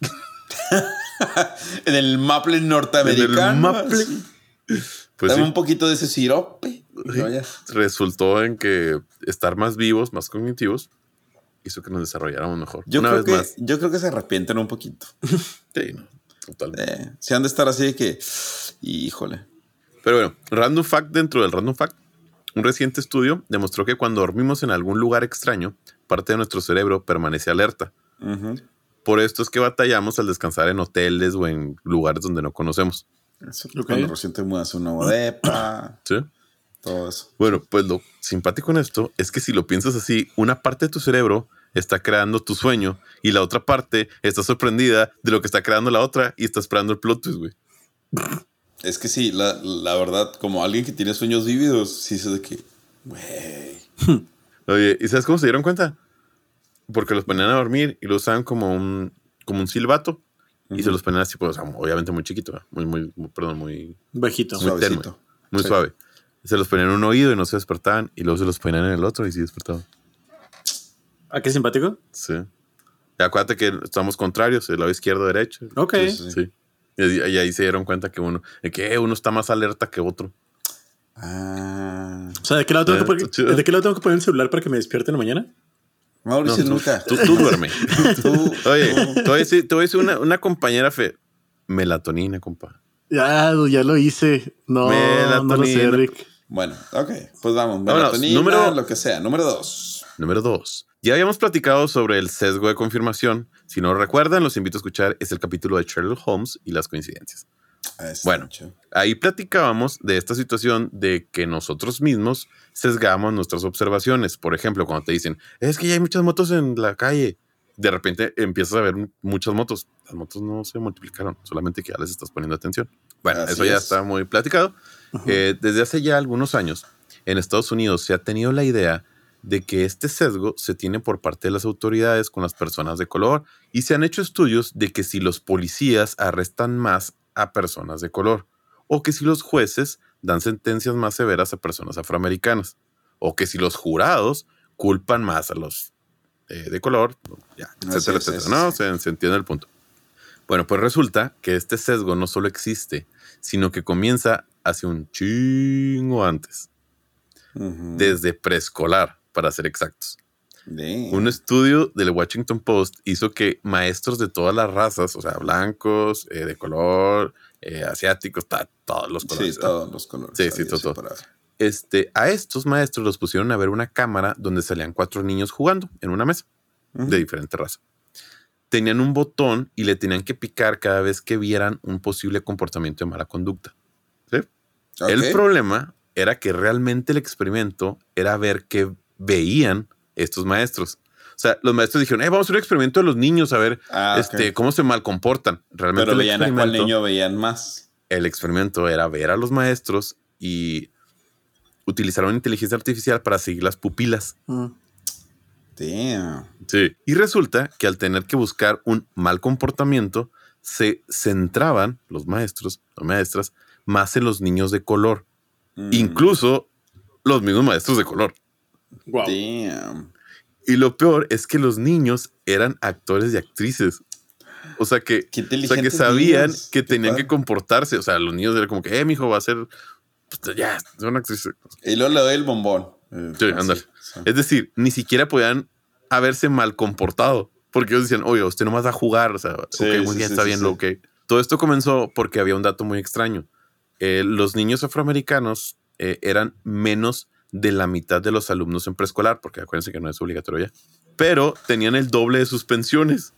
en el maple norteamericano. En el maple. así. Pues Dame sí, un poquito de ese sirope. Sí. No, ya. resultó en que estar más vivos, más cognitivos, hizo que nos desarrolláramos mejor. Yo, una creo vez que, más. yo creo que se arrepienten un poquito. Sí, no, totalmente. Eh, si han de estar así de que, híjole. Pero bueno, random fact dentro del random fact. Un reciente estudio demostró que cuando dormimos en algún lugar extraño, parte de nuestro cerebro permanece alerta. Por esto es que batallamos al descansar en hoteles o en lugares donde no conocemos. Eso, Ok. Cuando recién te mudas a un nuevo depa, ¿Sí? todo eso. Bueno, pues lo simpático en esto es que si lo piensas así, una parte de tu cerebro está creando tu sueño y la otra parte está sorprendida de lo que está creando la otra y está esperando el plot twist, güey. Es que sí, la, la verdad, como alguien que tiene sueños vívidos, sí es de que, güey. Oye, ¿y sabes cómo se dieron cuenta? Porque los ponían a dormir y lo usaban como un, como un silbato y se los ponían así, pues, o sea, obviamente muy chiquito, muy, muy, muy- perdón, muy, Bajito. muy tenue, muy Sí. suave. Se los ponían en un oído y no se despertaban y luego se los ponían en el otro y sí despertaban. ¿A qué simpático? Sí. Y acuérdate que estamos contrarios, el lado izquierdo, derecho. Ok. Sí, sí. Sí. Y, ahí- y ahí se dieron cuenta que uno, que uno está más alerta que otro. Ah. O sea, ¿de qué lado tengo, que poner. ¿de qué lado tengo que poner el celular para que me despierte en la mañana? Mauricio, No, tú- nunca. Tú, tú duerme. Tú- Oye, tú- te voy a decir, una, una compañera fe. Melatonina, compa. Ya, ya lo hice. No, no lo sé, Melatonina. Rick. Bueno, ok, pues vamos. Vámonos, Melatonina, número- lo que sea. Número dos. Número dos. Ya habíamos platicado sobre el sesgo de confirmación. Si no recuerdan, los invito a escuchar. Es el capítulo de Sherlock Holmes y las coincidencias. Bueno. Ahí platicábamos de esta situación de que nosotros mismos sesgamos nuestras observaciones. Por ejemplo, cuando te dicen, es que ya hay muchas motos en la calle, de repente empiezas a ver muchas motos. Las motos no se multiplicaron, solamente que ya les estás poniendo atención. Bueno, Así eso ya es. está muy platicado. Eh, desde hace ya algunos años, en Estados Unidos se ha tenido la idea de que este sesgo se tiene por parte de las autoridades con las personas de color y se han hecho estudios de que si los policías arrestan más a personas de color o que si los jueces dan sentencias más severas a personas afroamericanas o que si los jurados culpan más a los eh, de color, ya, etcétera, es, etcétera. ¿no? Se, se entiende el punto. Bueno, pues resulta que este sesgo no solo existe, sino que comienza hace un chingo antes, desde preescolar, para ser exactos. Damn. Un estudio del Washington Post hizo que maestros de todas las razas, o sea, blancos, eh, de color, eh, asiáticos, ta- todos los colores. Sí, todos los colores. Sí, sí, todo, todo. Este, a estos maestros los pusieron a ver una cámara donde salían cuatro niños jugando en una mesa de diferente raza. Tenían un botón y le tenían que picar cada vez que vieran un posible comportamiento de mala conducta. ¿sí? El problema era que realmente el experimento era ver qué veían estos maestros. O sea, los maestros dijeron, eh, vamos a hacer un experimento de los niños a ver Ah, este, cómo se mal comportan. Realmente Pero veían a cuál niño veían más. el experimento era ver a los maestros y utilizaron inteligencia artificial para seguir las pupilas. Mm. Damn. Sí. Y resulta que al tener que buscar un mal comportamiento, se centraban los maestros o maestras más en los niños de color, Mm. incluso los mismos maestros de color. Wow. Damn. Y lo peor es que los niños eran actores y actrices. O sea que, o sea que sabían niños. que tenían que comportarse. O sea, los niños eran como que, eh, mi hijo va a ser, pues, ya, es una actriz. Y luego le doy el bombón. Eh, Sí, así, ándale. sí. Es decir, ni siquiera podían haberse mal comportado. Porque ellos decían, oye, usted nomás va a jugar. O sea, Sí, ok, muy bien, está bien, lo ok. Todo esto comenzó porque había un dato muy extraño. Eh, los niños afroamericanos eh, eran menos de la mitad de los alumnos en preescolar, porque acuérdense que no es obligatorio ya. Pero tenían el doble de sus pensiones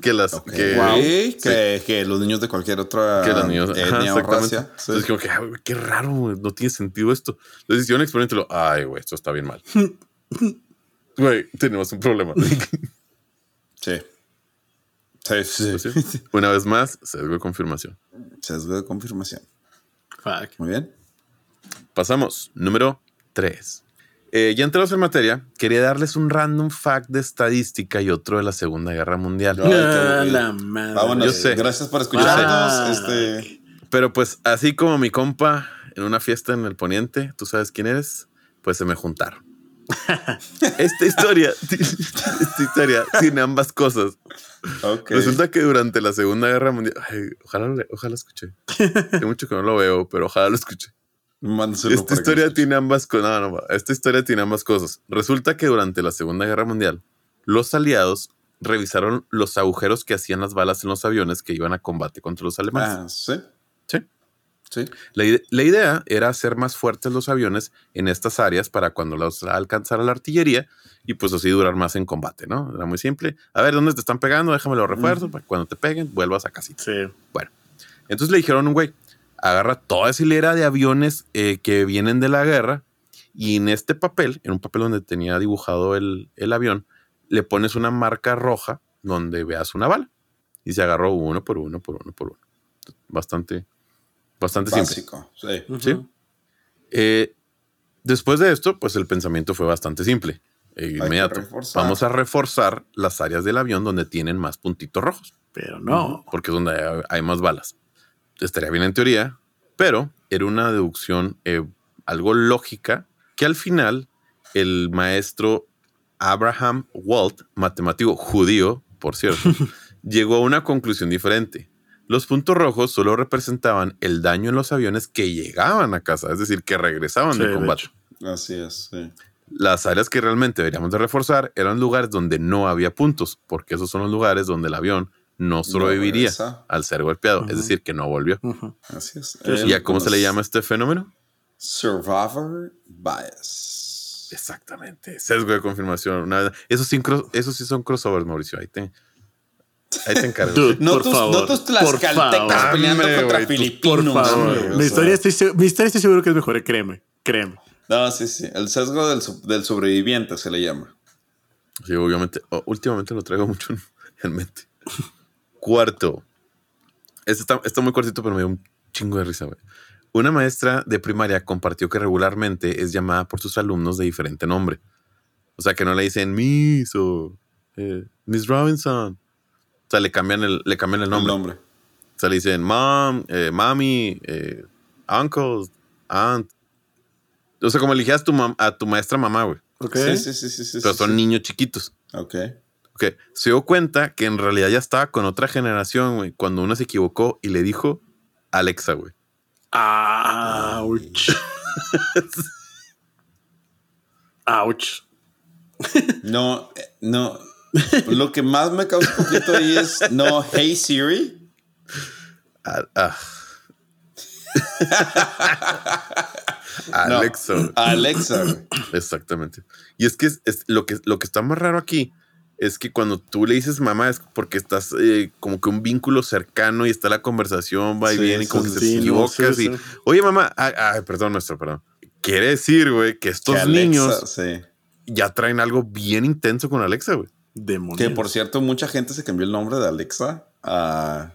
que las que, Wow. que, Sí. que los niños de cualquier otra que los niños. Ajá, etnia o exactamente. raza. Sí. Entonces, como que, "Ay, güey, qué raro, no tiene sentido esto. Entonces hicieron un experimento ay, güey, esto está bien mal. Güey, tenemos un problema. Sí. Sí, sí. Pues sí. Una vez más, sesgo de confirmación. Sesgo de confirmación. Fuck. Muy bien. Pasamos. Número 3. ya entrados en materia, quería darles un random fact de estadística y otro de la Segunda Guerra Mundial. Ay, qué Ah, la madre. Vámonos. Yo sé. Gracias por escucharnos. Ah. Este, Pero pues, así como mi compa en una fiesta en el Poniente, tú sabes quién eres, pues se me juntaron. esta historia, esta historia tiene ambas cosas. Resulta que durante la Segunda Guerra Mundial, ay, ojalá, lo- ojalá escuché. Hace mucho que no lo veo, pero ojalá lo escuché. Esta que historia tiene ambas cosas. No, no, esta historia tiene ambas cosas. Resulta que durante la Segunda Guerra Mundial, los aliados revisaron los agujeros que hacían las balas en los aviones que iban a combate contra los alemanes. Ah, sí. Sí. Sí. La idea era hacer más fuertes los aviones en estas áreas para cuando los alcanzara la artillería y pues así durar más en combate, ¿no? Era muy simple. A ver, ¿dónde te están pegando? Déjame los refuerzos para que cuando te peguen vuelvas a casita. Sí. Bueno, entonces le dijeron a un güey, agarra toda esa hilera de aviones eh, que vienen de la guerra y en este papel, en un papel donde tenía dibujado el, el avión, le pones una marca roja donde veas una bala. Y se agarró uno por uno, por uno, por uno. Bastante, bastante simple. Básico. Sí. ¿sí? Eh, después de esto, pues el pensamiento fue bastante simple e inmediato. Vamos a reforzar las áreas del avión donde tienen más puntitos rojos Pero no. porque es donde hay, hay más balas. Estaría bien en teoría, pero era una deducción eh, algo lógica que al final el maestro Abraham Walt, matemático judío, por cierto, llegó a una conclusión diferente. Los puntos rojos solo representaban el daño en los aviones que llegaban a casa, es decir, que regresaban Sí, de de combate. Así es. Sí. Las áreas que realmente deberíamos de reforzar eran lugares donde no había puntos, porque esos son los lugares donde el avión no sobreviviría al ser golpeado, es decir, que no volvió. Así es. ¿Y a cómo se le llama este fenómeno? Survivor bias. Exactamente, sesgo de confirmación. Una- esos, sí, cro- esos sí son crossovers, Mauricio. Ahí te, Ahí te encargo. Dude, No por tus, favor, no tus tlaxcaltecas peleando contra tú- filipinos. Por favor. mi, historia estoy, se- mi historia estoy seguro que es mejor, eh, créeme. Créeme. No, sí, sí. El sesgo del, so- del sobreviviente se le llama. Sí, obviamente. oh, últimamente lo traigo mucho en mente. Cuarto. Este está, está muy cortito, pero me dio un chingo de risa, güey. Una maestra de primaria compartió que regularmente es llamada por sus alumnos de diferente nombre. O sea, que no le dicen Miss o eh, Miss Robinson. O sea, le cambian el, le cambian el El nombre. nombre. O sea, le dicen mom, eh, mami, eh, uncle, aunt. O sea, como elegías tu mam- a tu maestra mamá, güey. Ok. Sí, sí, sí, sí. sí Pero sí, son sí. niños chiquitos. Ok. Ok, se dio cuenta que en realidad ya estaba con otra generación, güey, cuando uno se equivocó y le dijo Alexa, güey. Ouch. Ouch. No, eh, no. Lo que más me causa conflicto ahí es no, hey Siri. Ah, ah. No, Alexa, güey. Alexa. güey. exactamente. Y es que es, es- lo que lo que está más raro aquí es que cuando tú le dices mamá es porque estás eh, como que un vínculo cercano y está la conversación, va y Sí, viene y como que sí, te no, equivocas sí, y, sí. oye mamá, ay, ay, perdón, nuestro, perdón. Quiere decir, güey, que estos Que Alexa, niños Sí. ya traen algo bien intenso con Alexa, güey. Que por cierto, mucha gente se cambió el nombre de Alexa a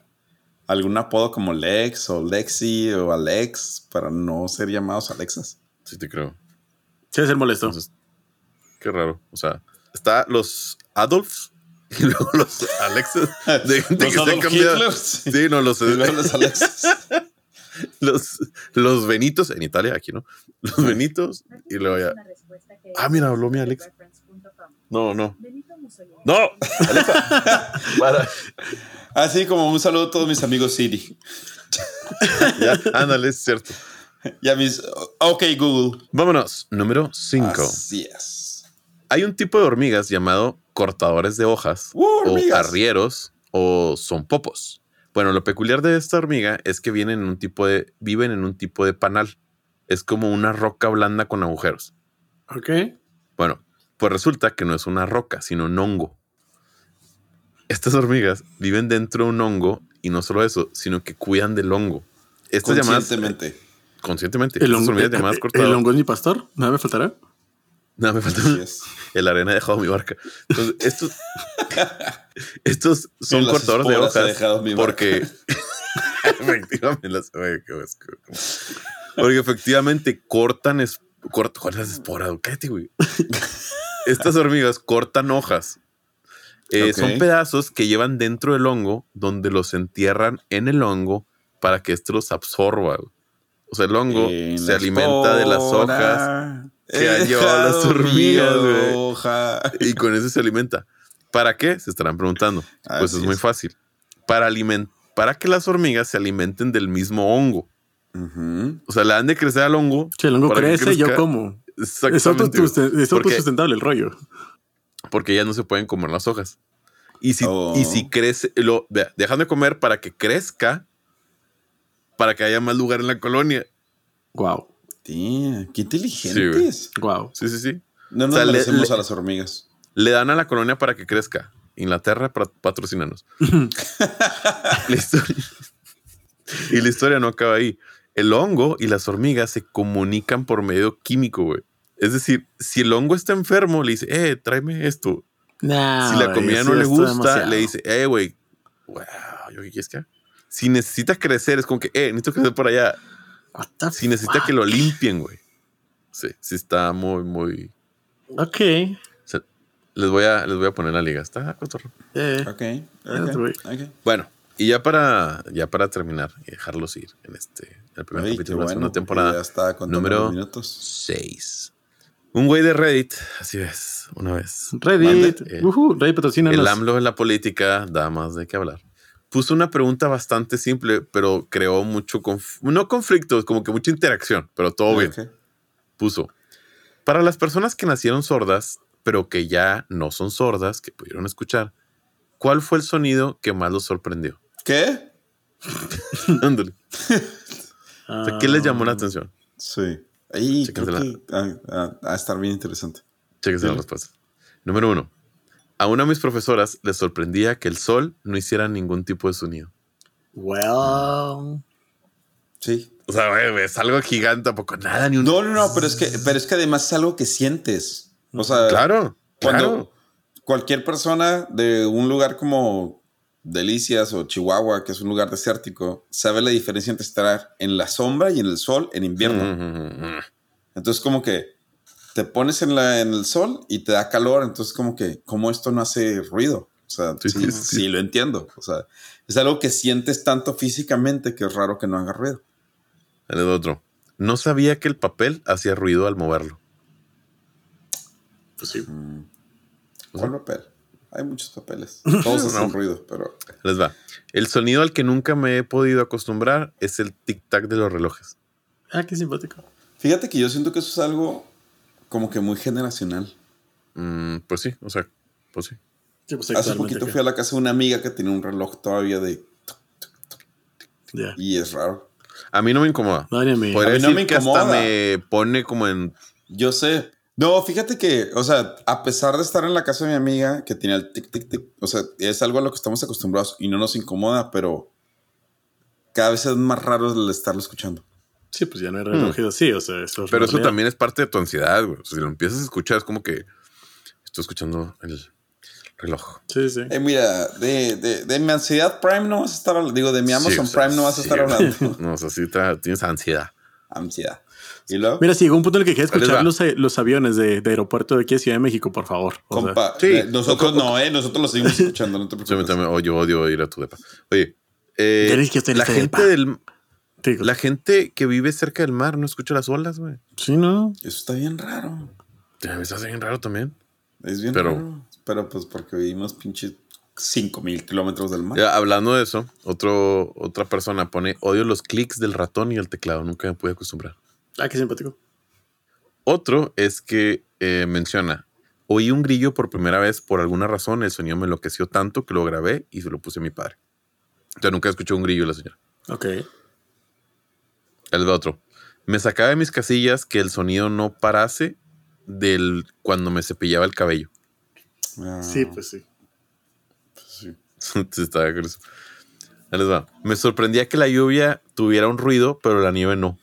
algún apodo como Lex o Lexi o Alex para no ser llamados Alexas. Sí, te creo. Sí, es el molesto. Entonces, qué raro. O sea, está los Adolfs y luego los Alexas de gente Los que se han Adolf cambiado. Hitlers, sí. No, los, Y luego los Alexas. los, los Benitos en Italia, aquí, ¿no? Los Benitos y luego ya. Ah, mira, habló mi Alex. No, no. No, Alexa. Para. Así como un saludo a todos mis amigos Siri. Ya, ándale, es cierto. Y a mis. Ok, Google. Vámonos. Número 5. Así es. Hay un tipo de hormigas llamado cortadores de hojas ¡Uh, o arrieros o son popos. Bueno, lo peculiar de esta hormiga es que vienen en un tipo de, viven en un tipo de panal. Es como una roca blanda con agujeros. Ok. Bueno, pues resulta que no es una roca, sino un hongo. Estas hormigas viven dentro de un hongo y no solo eso, sino que cuidan del hongo. Estas llamadas Conscientemente. conscientemente. El estas hongo, hormigas llamadas el, cortadoras. hongo es mi pastor. Nada me faltará. No, me falta el arena ha dejado mi barca. Entonces, estos, estos son cortadores de hojas porque efectivamente las- porque efectivamente cortan es, cort- las esporas, cállate, güey. Estas hormigas cortan hojas. Eh. Son pedazos que llevan dentro del hongo donde los entierran en el hongo para que esto los absorba. güey. O sea, el hongo se alimenta de las hojas que han llevado las hormigas, güey. hoja. y con eso se alimenta. ¿Para qué? Se estarán preguntando. Pues es muy fácil. Para, aliment para que las hormigas se alimenten del mismo hongo. O sea, le dan de crecer al hongo. Che, el hongo crece, yo como. Es, Exactamente. es Porque- autosustentable el rollo. porque ya no se pueden comer las hojas. Y si, Oh. y si crece, lo vea, dejan de comer para que crezca, para que haya más lugar en la colonia. Wow. Tía, qué inteligentes. Wow. Sí, sí, sí. no nos O sea, le- merecemos le- a las hormigas. Le dan a la colonia para que crezca. Inglaterra, patrocínanos. la historia. y la historia no acaba ahí. El hongo y las hormigas se comunican por medio químico, güey. Es decir, si el hongo está enfermo, le dice, eh, tráeme esto. Nah, si la comida sí, no le gusta, demasiado. le dice, eh, güey, wow, ¿yo qué quieres que haga?". Si necesita crecer, es como que, eh, necesito crecer por allá. What the Si necesita fuck? que lo limpien, güey. Sí, sí está muy, muy... Ok. o sea, les, voy a, les voy a poner la liga. Está cotorro. Eh, Ok. That's right. ok. Bueno, y ya para, ya para terminar y dejarlos ir en este el primer Ay, capítulo de la segunda bueno, temporada Ya está número los minutos. 6. Un güey de Reddit, así es, una vez. Reddit. Mande, eh, Ujú, Reddit patrocina. El AMLO en la política da más de qué hablar. Puso una pregunta bastante simple, pero creó mucho, conf- no conflicto, como que mucha interacción, pero todo bien. Ok. Puso, para las personas que nacieron sordas, pero que ya no son sordas, que pudieron escuchar, ¿cuál fue el sonido que más los sorprendió? ¿Qué? Ándale. O sea, ¿Qué les llamó la Ah, atención? Sí. Ahí creo que ah, ah, va a estar bien interesante. Chéquense Sí. las respuestas. Número uno. A una de mis profesoras le sorprendía que el sol no hiciera ningún tipo de sonido. Well. Sí. O sea, güey, es algo gigante, ¿a poco nada, ni un... No, no, no, pero es que, pero es que además es algo que sientes. O sea, Claro, cuando claro. cualquier persona de un lugar como Delicias o Chihuahua, que es un lugar desértico, sabe la diferencia entre estar en la sombra y en el sol en invierno. Mm, Entonces, como que te pones en, la, en el sol y te da calor. Entonces, como que, como esto no hace ruido? O sea, Sí, sí, sí, sí, sí. lo entiendo. O sea, es algo que sientes tanto físicamente que es raro que no haga ruido. El otro. No sabía que el papel hacía ruido al moverlo. Pues sí. ¿Cuál papel? Hay muchos papeles. Todos hacen No. ruido, pero Les va. El sonido al que nunca me he podido acostumbrar es el tic-tac de los relojes. Ah, qué simpático. fíjate que yo siento que eso es algo como que muy generacional. Mm, pues sí, o sea, pues sí. Sí, pues Hace poquito fui a la casa de una amiga que tenía un reloj todavía de... Y es raro. A mí no me incomoda. No, ni a mí. Podría A mí no decir me que hasta me pone como en... Yo sé. No, fíjate que, o sea, a pesar de estar en la casa de mi amiga que tenía el tic, tic, tic, o sea, es algo a lo que estamos acostumbrados y no nos incomoda, pero cada vez es más raro el estarlo escuchando. Sí, pues ya no hay relojes así, o sea, eso es Pero eso realidad. también es parte de tu ansiedad, güey. O sea, si lo empiezas a escuchar, es como que estoy escuchando el reloj. Sí, sí. Eh, mira, de, de, de mi ansiedad Prime no vas a estar hablando, digo, de mi Sí, Amazon o sea, Prime no vas a estar hablando. No, o sea, sí te- tienes ansiedad. ansiedad. ¿Y luego? Mira, si llegó un punto en el que les escuchar los, eh, los aviones de, de aeropuerto de aquí a Ciudad de México, por favor. O sea, Compa, sí. eh, nosotros O- o- no, ¿eh? Nosotros lo seguimos escuchando, no te preocupes. también- oh, yo odio ir a tu depa. Oye, eh, en la este gente depa. del, la gente que vive cerca del mar no escucha las olas, güey. sí, ¿no? Eso está bien raro. Te me estás bien raro también. Es bien Pero- raro. Pero pues porque vivimos pinches 5000 kilómetros del mar. Ya, hablando de eso, otro, otra persona pone odio los clics del ratón y el teclado. Nunca me pude acostumbrar. Ah, qué simpático. Otro es que eh, menciona, oí un grillo por primera vez por alguna razón, el sonido me enloqueció tanto que lo grabé y se lo puse a mi padre. Yo nunca escuché un grillo la señora. Ok. El otro, me sacaba de mis casillas que el sonido no parase del cuando me cepillaba el cabello. Ah, Sí, pues sí. sí. Sí, Estaba les va. Me sorprendía que la lluvia tuviera un ruido, pero la nieve no.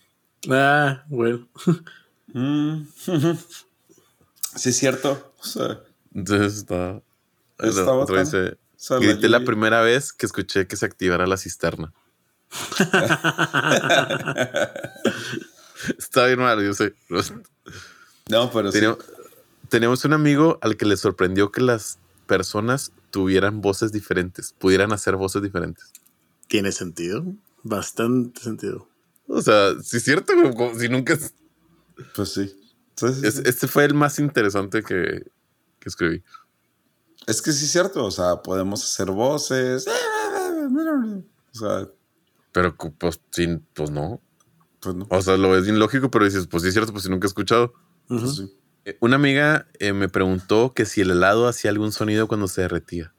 Ah, bueno. Mm. sí, es cierto. O sea, Entonces está. Está otra vez, botana. eh, o sea, grité la primera vez que escuché que se activara la cisterna. Está bien mal, yo sé. No, pero sí. Teníamos, teníamos un amigo al que le sorprendió que las personas tuvieran voces diferentes, pudieran hacer voces diferentes. Tiene sentido. Bastante sentido. O sea, sí es cierto, como si nunca... Pues sí. Entonces, Es- este fue el más interesante que, que escribí. Es que sí es cierto. O sea, podemos hacer voces. O sea, Pero pues, sí, pues no. pues no. O sea, lo ves bien lógico, pero dices, pues sí es cierto, pues si nunca he escuchado. Pues sí. Eh, Una amiga eh, me preguntó que si el helado hacía algún sonido cuando se derretía.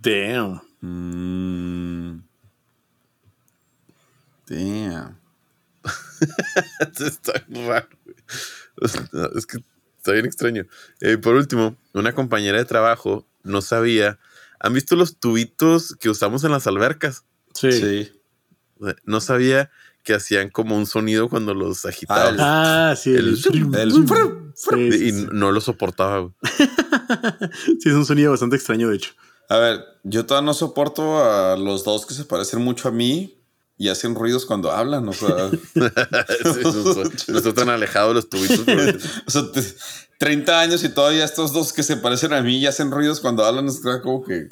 Damn. Mm. Damn. está raro. Es que está bien extraño. Eh, por último, una compañera de trabajo no sabía. ¿Han visto los tubitos que usamos en las albercas? Sí. Sí. No sabía que hacían como un sonido cuando los agitaban. Ah, sí. El- el- Sí, sí, y sí. no lo soportaba. güey. Sí, es un sonido bastante extraño, de hecho. A ver, yo todavía no soporto a los dos que se parecen mucho a mí y hacen ruidos cuando hablan. O sea, Sí, estoy tan alejado de los tubitos. pero- o sea, te- 30 años y todavía estos dos que se parecen a mí y hacen ruidos cuando hablan. Es como que.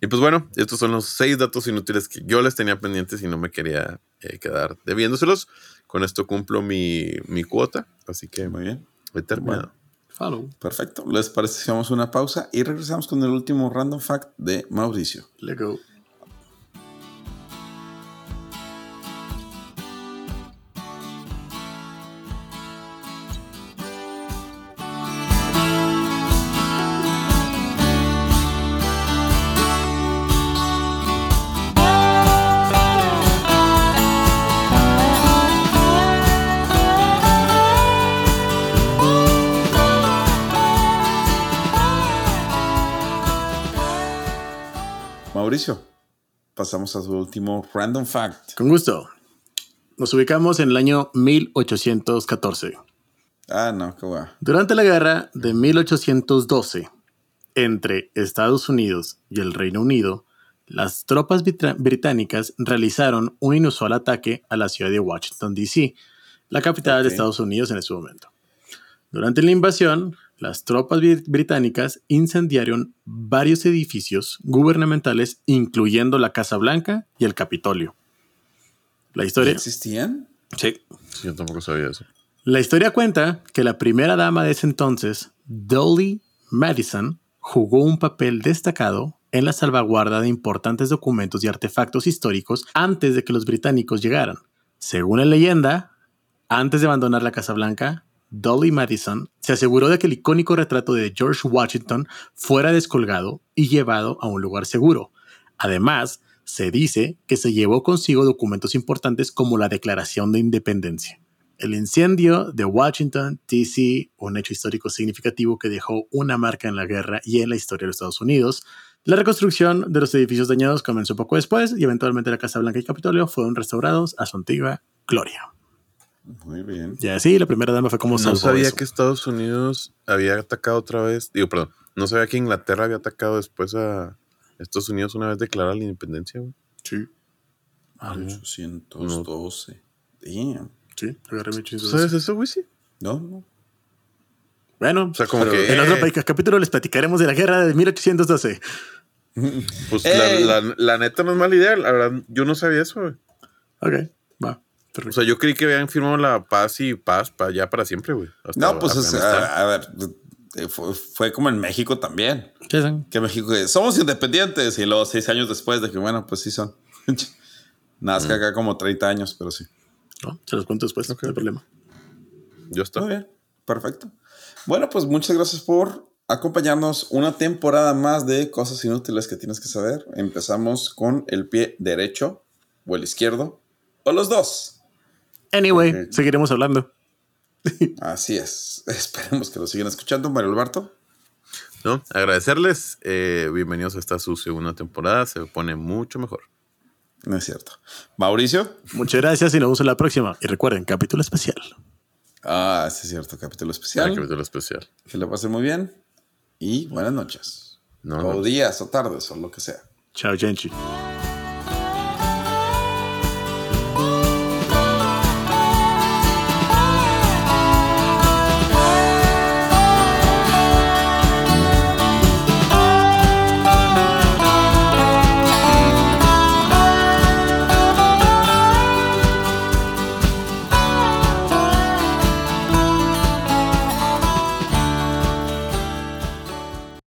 Y pues bueno, estos son los seis datos inútiles que yo les tenía pendientes y no me quería eh, quedar debiéndoselos. Con esto cumplo mi, mi cuota, así que Muy bien. he terminado. Follow. Perfecto. ¿Les parece si hacemos una pausa y regresamos con el último random fact de Mauricio? Let go. Mauricio, pasamos a su último random fact. Con gusto. Nos ubicamos en el año 1814. Ah, no, qué guay. Durante la guerra de 1812 entre Estados Unidos y el Reino Unido, las tropas británicas realizaron un inusual ataque a la ciudad de Washington, D.C., la capital de. Estados Unidos en ese momento. Durante la invasión, las tropas bri- británicas incendiaron varios edificios gubernamentales, incluyendo la Casa Blanca y el Capitolio. La historia, ¿Existían? sí. Sí, yo tampoco sabía eso. La historia cuenta que la primera dama de ese entonces, Dolly Madison, jugó un papel destacado en la salvaguarda de importantes documentos y artefactos históricos antes de que los británicos llegaran. Según la leyenda, antes de abandonar la Casa Blanca, Dolly Madison se aseguró de que el icónico retrato de George Washington fuera descolgado y llevado a un lugar seguro. Además, se dice que se llevó consigo documentos importantes como la Declaración de Independencia. El incendio de Washington, D.C., un hecho histórico significativo que dejó una marca en la guerra y en la historia de los Estados Unidos. La reconstrucción de los edificios dañados comenzó poco después y eventualmente la Casa Blanca y Capitolio fueron restaurados a su antigua gloria. Muy bien. Y así la primera dama fue como No sabía eso. que Estados Unidos había atacado otra vez. Digo, perdón. No sabía que Inglaterra había atacado después a Estados Unidos una vez declarada la independencia, güey. Sí, Ah, 812. Damn. sí, agarré mi ¿Tú ¿Sabes eso, güey? Sí. No, no. Bueno, O sea, como que. en otro eh, capítulo les platicaremos de la guerra de 1812. Pues la, la- la neta no es mala idea. La verdad, yo no sabía eso, güey. Ok, O sea, yo creí que habían firmado la paz y paz para ya para siempre, güey. No, pues es- a, a ver, eh, fue, fue como en México también. Sí, sí. Que México, somos independientes y luego seis años después de que, bueno, pues sí son. Nada, es que acá como 30 años, pero sí. No, se los cuento después, no hay problema. Yo está. Muy bien, perfecto. Bueno, pues muchas gracias por acompañarnos una temporada más de cosas inútiles que tienes que saber. Empezamos con el pie derecho o el izquierdo o los dos. Anyway, seguiremos hablando. Así es. Esperemos que lo sigan escuchando, Mario Alberto. ¿No? Agradecerles. eh, bienvenidos a esta su segunda temporada. Se pone mucho mejor. No es cierto. Mauricio. Muchas gracias y nos vemos en la próxima. Y recuerden, capítulo especial. Ah, sí es cierto, capítulo especial. Ah, capítulo especial. Que lo pasen muy bien y buenas noches. No, o no. días o tardes o lo que sea. Chao, Genchi.